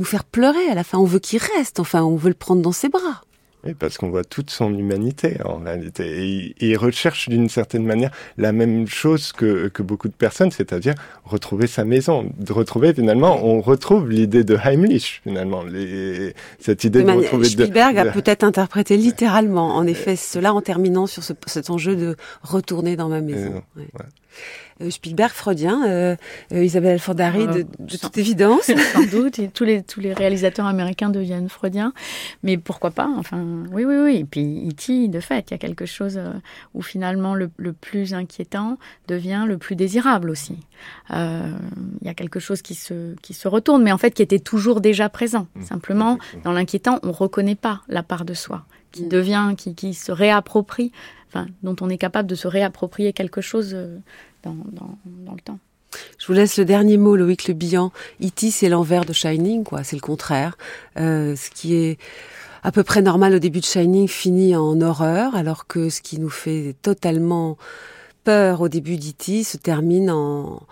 nous faire pleurer à la fin. On veut qu'il reste, enfin, on veut le prendre dans ses bras. Oui, parce qu'on voit toute son humanité en réalité. Et, il recherche d'une certaine manière la même chose que, que beaucoup de personnes, c'est-à-dire retrouver sa maison. De retrouver finalement, on retrouve l'idée de Heimlich finalement, les, cette idée de, retrouver. Spielberg a peut-être interprété littéralement, en effet, cela en terminant sur ce, cet enjeu de retourner dans ma maison. Ouais. Euh, Spielberg freudien, euh, euh, Isabelle Fordari, de, de toute évidence. Sans doute, tous les tous les réalisateurs américains deviennent freudiens, mais pourquoi pas Enfin, oui, oui, oui. Et puis E.T. de fait, il y a quelque chose où finalement le, le, plus inquiétant devient le plus désirable aussi. Il y a quelque chose qui se qui se retourne, mais en fait qui était toujours déjà présent. Mmh. Simplement, dans l'inquiétant, on reconnaît pas la part de soi qui mmh. devient, qui, qui se réapproprie, enfin, dont on est capable de se réapproprier quelque chose dans, le temps. Je vous laisse le dernier mot, Loïc Le Bihan. E.T., c'est l'envers de Shining, quoi. C'est le contraire. Euh, ce qui est à peu près normal au début de Shining finit en horreur, alors que ce qui nous fait totalement peur au début d'E.T. se termine en,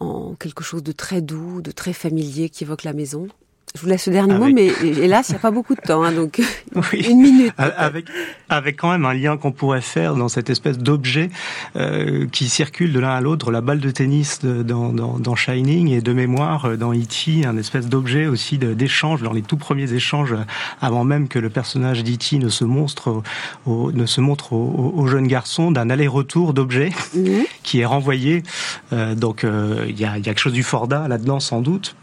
en quelque chose de très doux, de très familier qui évoque la maison. Je vous laisse le dernier mot, mais hélas, il n'y a pas beaucoup de temps, hein, donc une minute. Avec, avec quand même un lien qu'on pourrait faire dans cette espèce d'objet euh, qui circule de l'un à l'autre, la balle de tennis de, dans, dans, dans, Shining et de mémoire euh, dans E.T., un espèce d'objet aussi d'échange, dans les tout premiers échanges, avant même que le personnage d'E.T. ne se montre, au, ne se montre au, au jeune garçon, d'un aller-retour d'objet mhm. qui est renvoyé. Euh, donc euh, il y, a, y a quelque chose du Forda là-dedans sans doute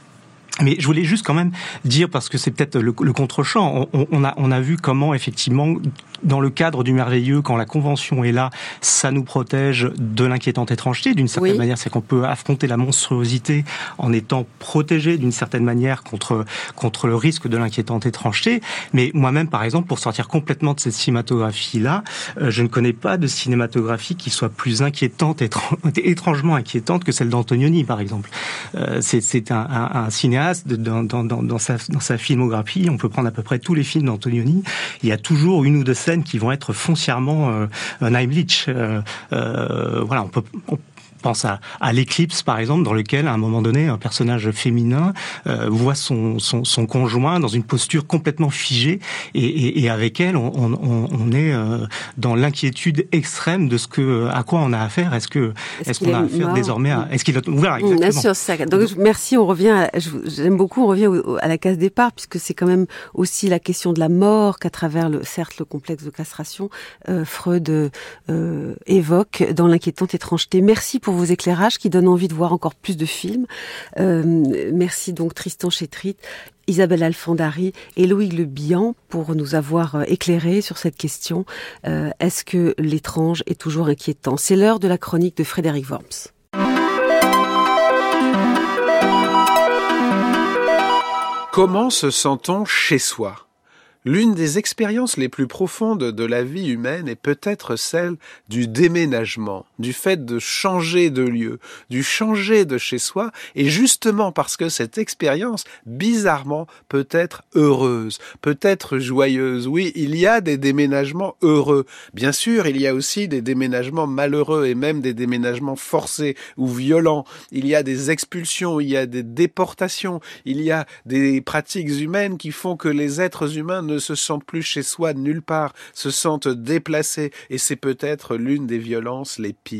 mais je voulais juste quand même dire, parce que c'est peut-être le, le contre-champ, on, on, a, on a vu comment effectivement dans le cadre du merveilleux, quand la convention est là, ça nous protège de l'inquiétante étrangeté d'une certaine manière. C'est qu'on peut affronter la monstruosité en étant protégé d'une certaine manière contre contre le risque de l'inquiétante étrangeté. Mais moi-même, par exemple, pour sortir complètement de cette cinématographie-là, euh, je ne connais pas de cinématographie qui soit plus inquiétante, étrangement inquiétante que celle d'Antonioni, par exemple. Euh, c'est un, un, un, cinéaste dans, dans, dans, dans, sa, dans sa filmographie. On peut prendre à peu près tous les films d'Antonioni. Il y a toujours une ou deux scènes qui vont être foncièrement euh, Heimlich. Euh, euh, voilà, on peut, on pense à, à l'éclipse par exemple dans lequel à un moment donné un personnage féminin euh, voit son, son, son, conjoint dans une posture complètement figée et, et, et avec elle on, on, on est euh, dans l'inquiétude extrême de ce que à quoi on a affaire. Est-ce que est-ce qu'on a affaire désormais à est-ce qu'il a ouvert exactement. bien sûr ça. Donc merci on revient j'aime beaucoup on revient à la case départ puisque c'est quand même aussi la question de la mort qu'à travers le certes le complexe de castration euh, Freud euh, évoque dans l'inquiétante étrangeté. Merci pour pour vos éclairages qui donnent envie de voir encore plus de films. Euh, merci donc Tristan Chétrit, Isabelle Alfandari et Loïc Le Bihan pour nous avoir euh, éclairé sur cette question. Euh, est-ce que l'étrange est toujours inquiétant? C'est l'heure de la chronique de Frédéric Worms. Comment se sent-on chez soi? L'une des expériences les plus profondes de la vie humaine est peut-être celle du déménagement, du fait de changer de lieu, du changer de chez soi, et justement parce que cette expérience, bizarrement, peut être heureuse, peut être joyeuse. Oui, il y a des déménagements heureux. Bien sûr, il y a aussi des déménagements malheureux et même des déménagements forcés ou violents. Il y a des expulsions, il y a des déportations, il y a des pratiques humaines qui font que les êtres humains ne se sentent plus chez soi nulle part, se sentent déplacés, et c'est peut-être l'une des violences les pires.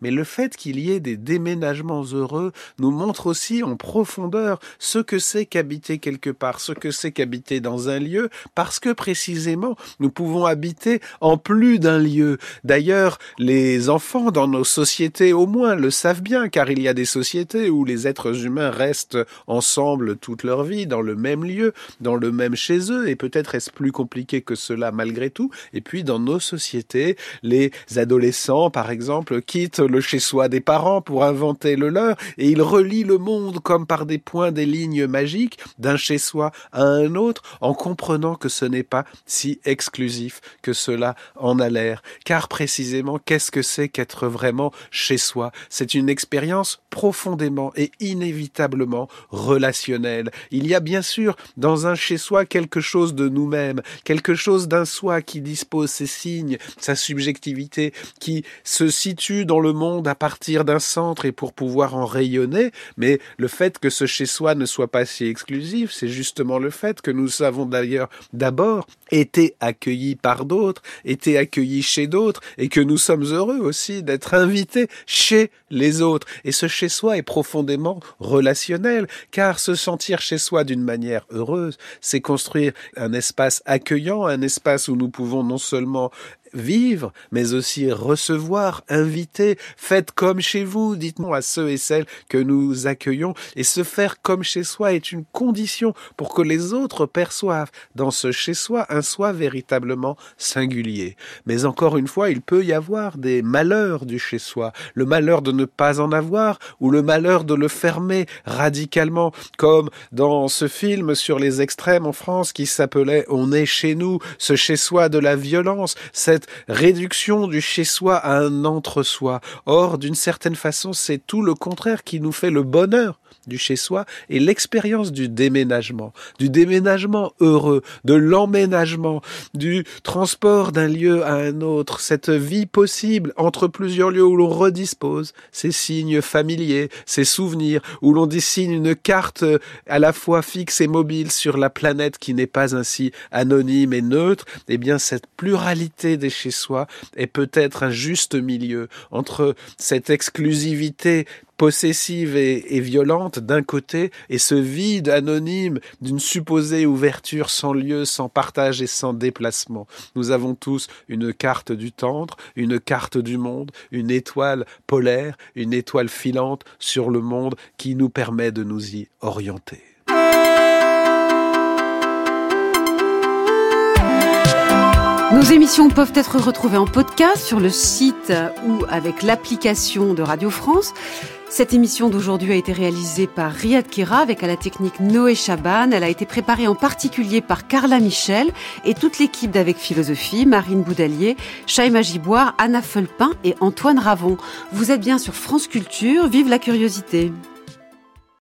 Mais le fait qu'il y ait des déménagements heureux nous montre aussi en profondeur ce que c'est qu'habiter quelque part, ce que c'est qu'habiter dans un lieu, parce que précisément nous pouvons habiter en plus d'un lieu. D'ailleurs, les enfants dans nos sociétés au moins le savent bien, car il y a des sociétés où les êtres humains restent ensemble toute leur vie, dans le même lieu, dans le même chez eux, et peut-être est-ce plus compliqué que cela malgré tout. Et puis dans nos sociétés, les adolescents, par exemple, quittent le chez-soi des parents pour inventer le leur et ils relient le monde comme par des points, des lignes magiques d'un chez-soi à un autre en comprenant que ce n'est pas si exclusif que cela en a l'air. Car précisément, qu'est-ce que c'est qu'être vraiment chez soi C'est une expérience profondément et inévitablement relationnelle. Il y a bien sûr dans un chez-soi quelque chose de nous même quelque chose d'un soi qui dispose ses signes, sa subjectivité, qui se situe dans le monde à partir d'un centre et pour pouvoir en rayonner, mais le fait que ce chez-soi ne soit pas si exclusif, c'est justement le fait que nous avons d'ailleurs d'abord été accueillis par d'autres, été accueillis chez d'autres, et que nous sommes heureux aussi d'être invités chez les autres. Et ce chez soi est profondément relationnel, car se sentir chez soi d'une manière heureuse, c'est construire un espace accueillant, un espace où nous pouvons non seulement vivre, mais aussi recevoir, inviter, faites comme chez vous, dites-nous à ceux et celles que nous accueillons, et se faire comme chez soi est une condition pour que les autres perçoivent dans ce chez soi un soi véritablement singulier. Mais encore une fois, il peut y avoir des malheurs du chez soi, le malheur de ne pas en avoir, ou le malheur de le fermer radicalement, comme dans ce film sur les extrêmes en France qui s'appelait On est chez nous, ce chez soi de la violence, cette réduction du chez-soi à un entre-soi. Or, d'une certaine façon, c'est tout le contraire qui nous fait le bonheur du chez-soi et l'expérience du déménagement, du déménagement heureux, de l'emménagement, du transport d'un lieu à un autre, cette vie possible entre plusieurs lieux où l'on redispose ces signes familiers, ces souvenirs, où l'on dessine une carte à la fois fixe et mobile sur la planète qui n'est pas ainsi anonyme et neutre, eh bien cette pluralité des chez-soi est peut-être un juste milieu entre cette exclusivité possessive et, violente d'un côté et ce vide anonyme d'une supposée ouverture sans lieu, sans partage et sans déplacement. Nous avons tous une carte du tendre, une carte du monde, une étoile polaire, une étoile filante sur le monde qui nous permet de nous y orienter. Nos émissions peuvent être retrouvées en podcast sur le site ou avec l'application de Radio France. Cette émission d'aujourd'hui a été réalisée par Riyad Kira avec à la technique Noé Chaban. Elle a été préparée en particulier par Carla Michel et toute l'équipe d'Avec Philosophie, Marine Boudalier, Chaïma Giboire, Anna Felpin et Antoine Ravon. Vous êtes bien sur France Culture, vive la curiosité.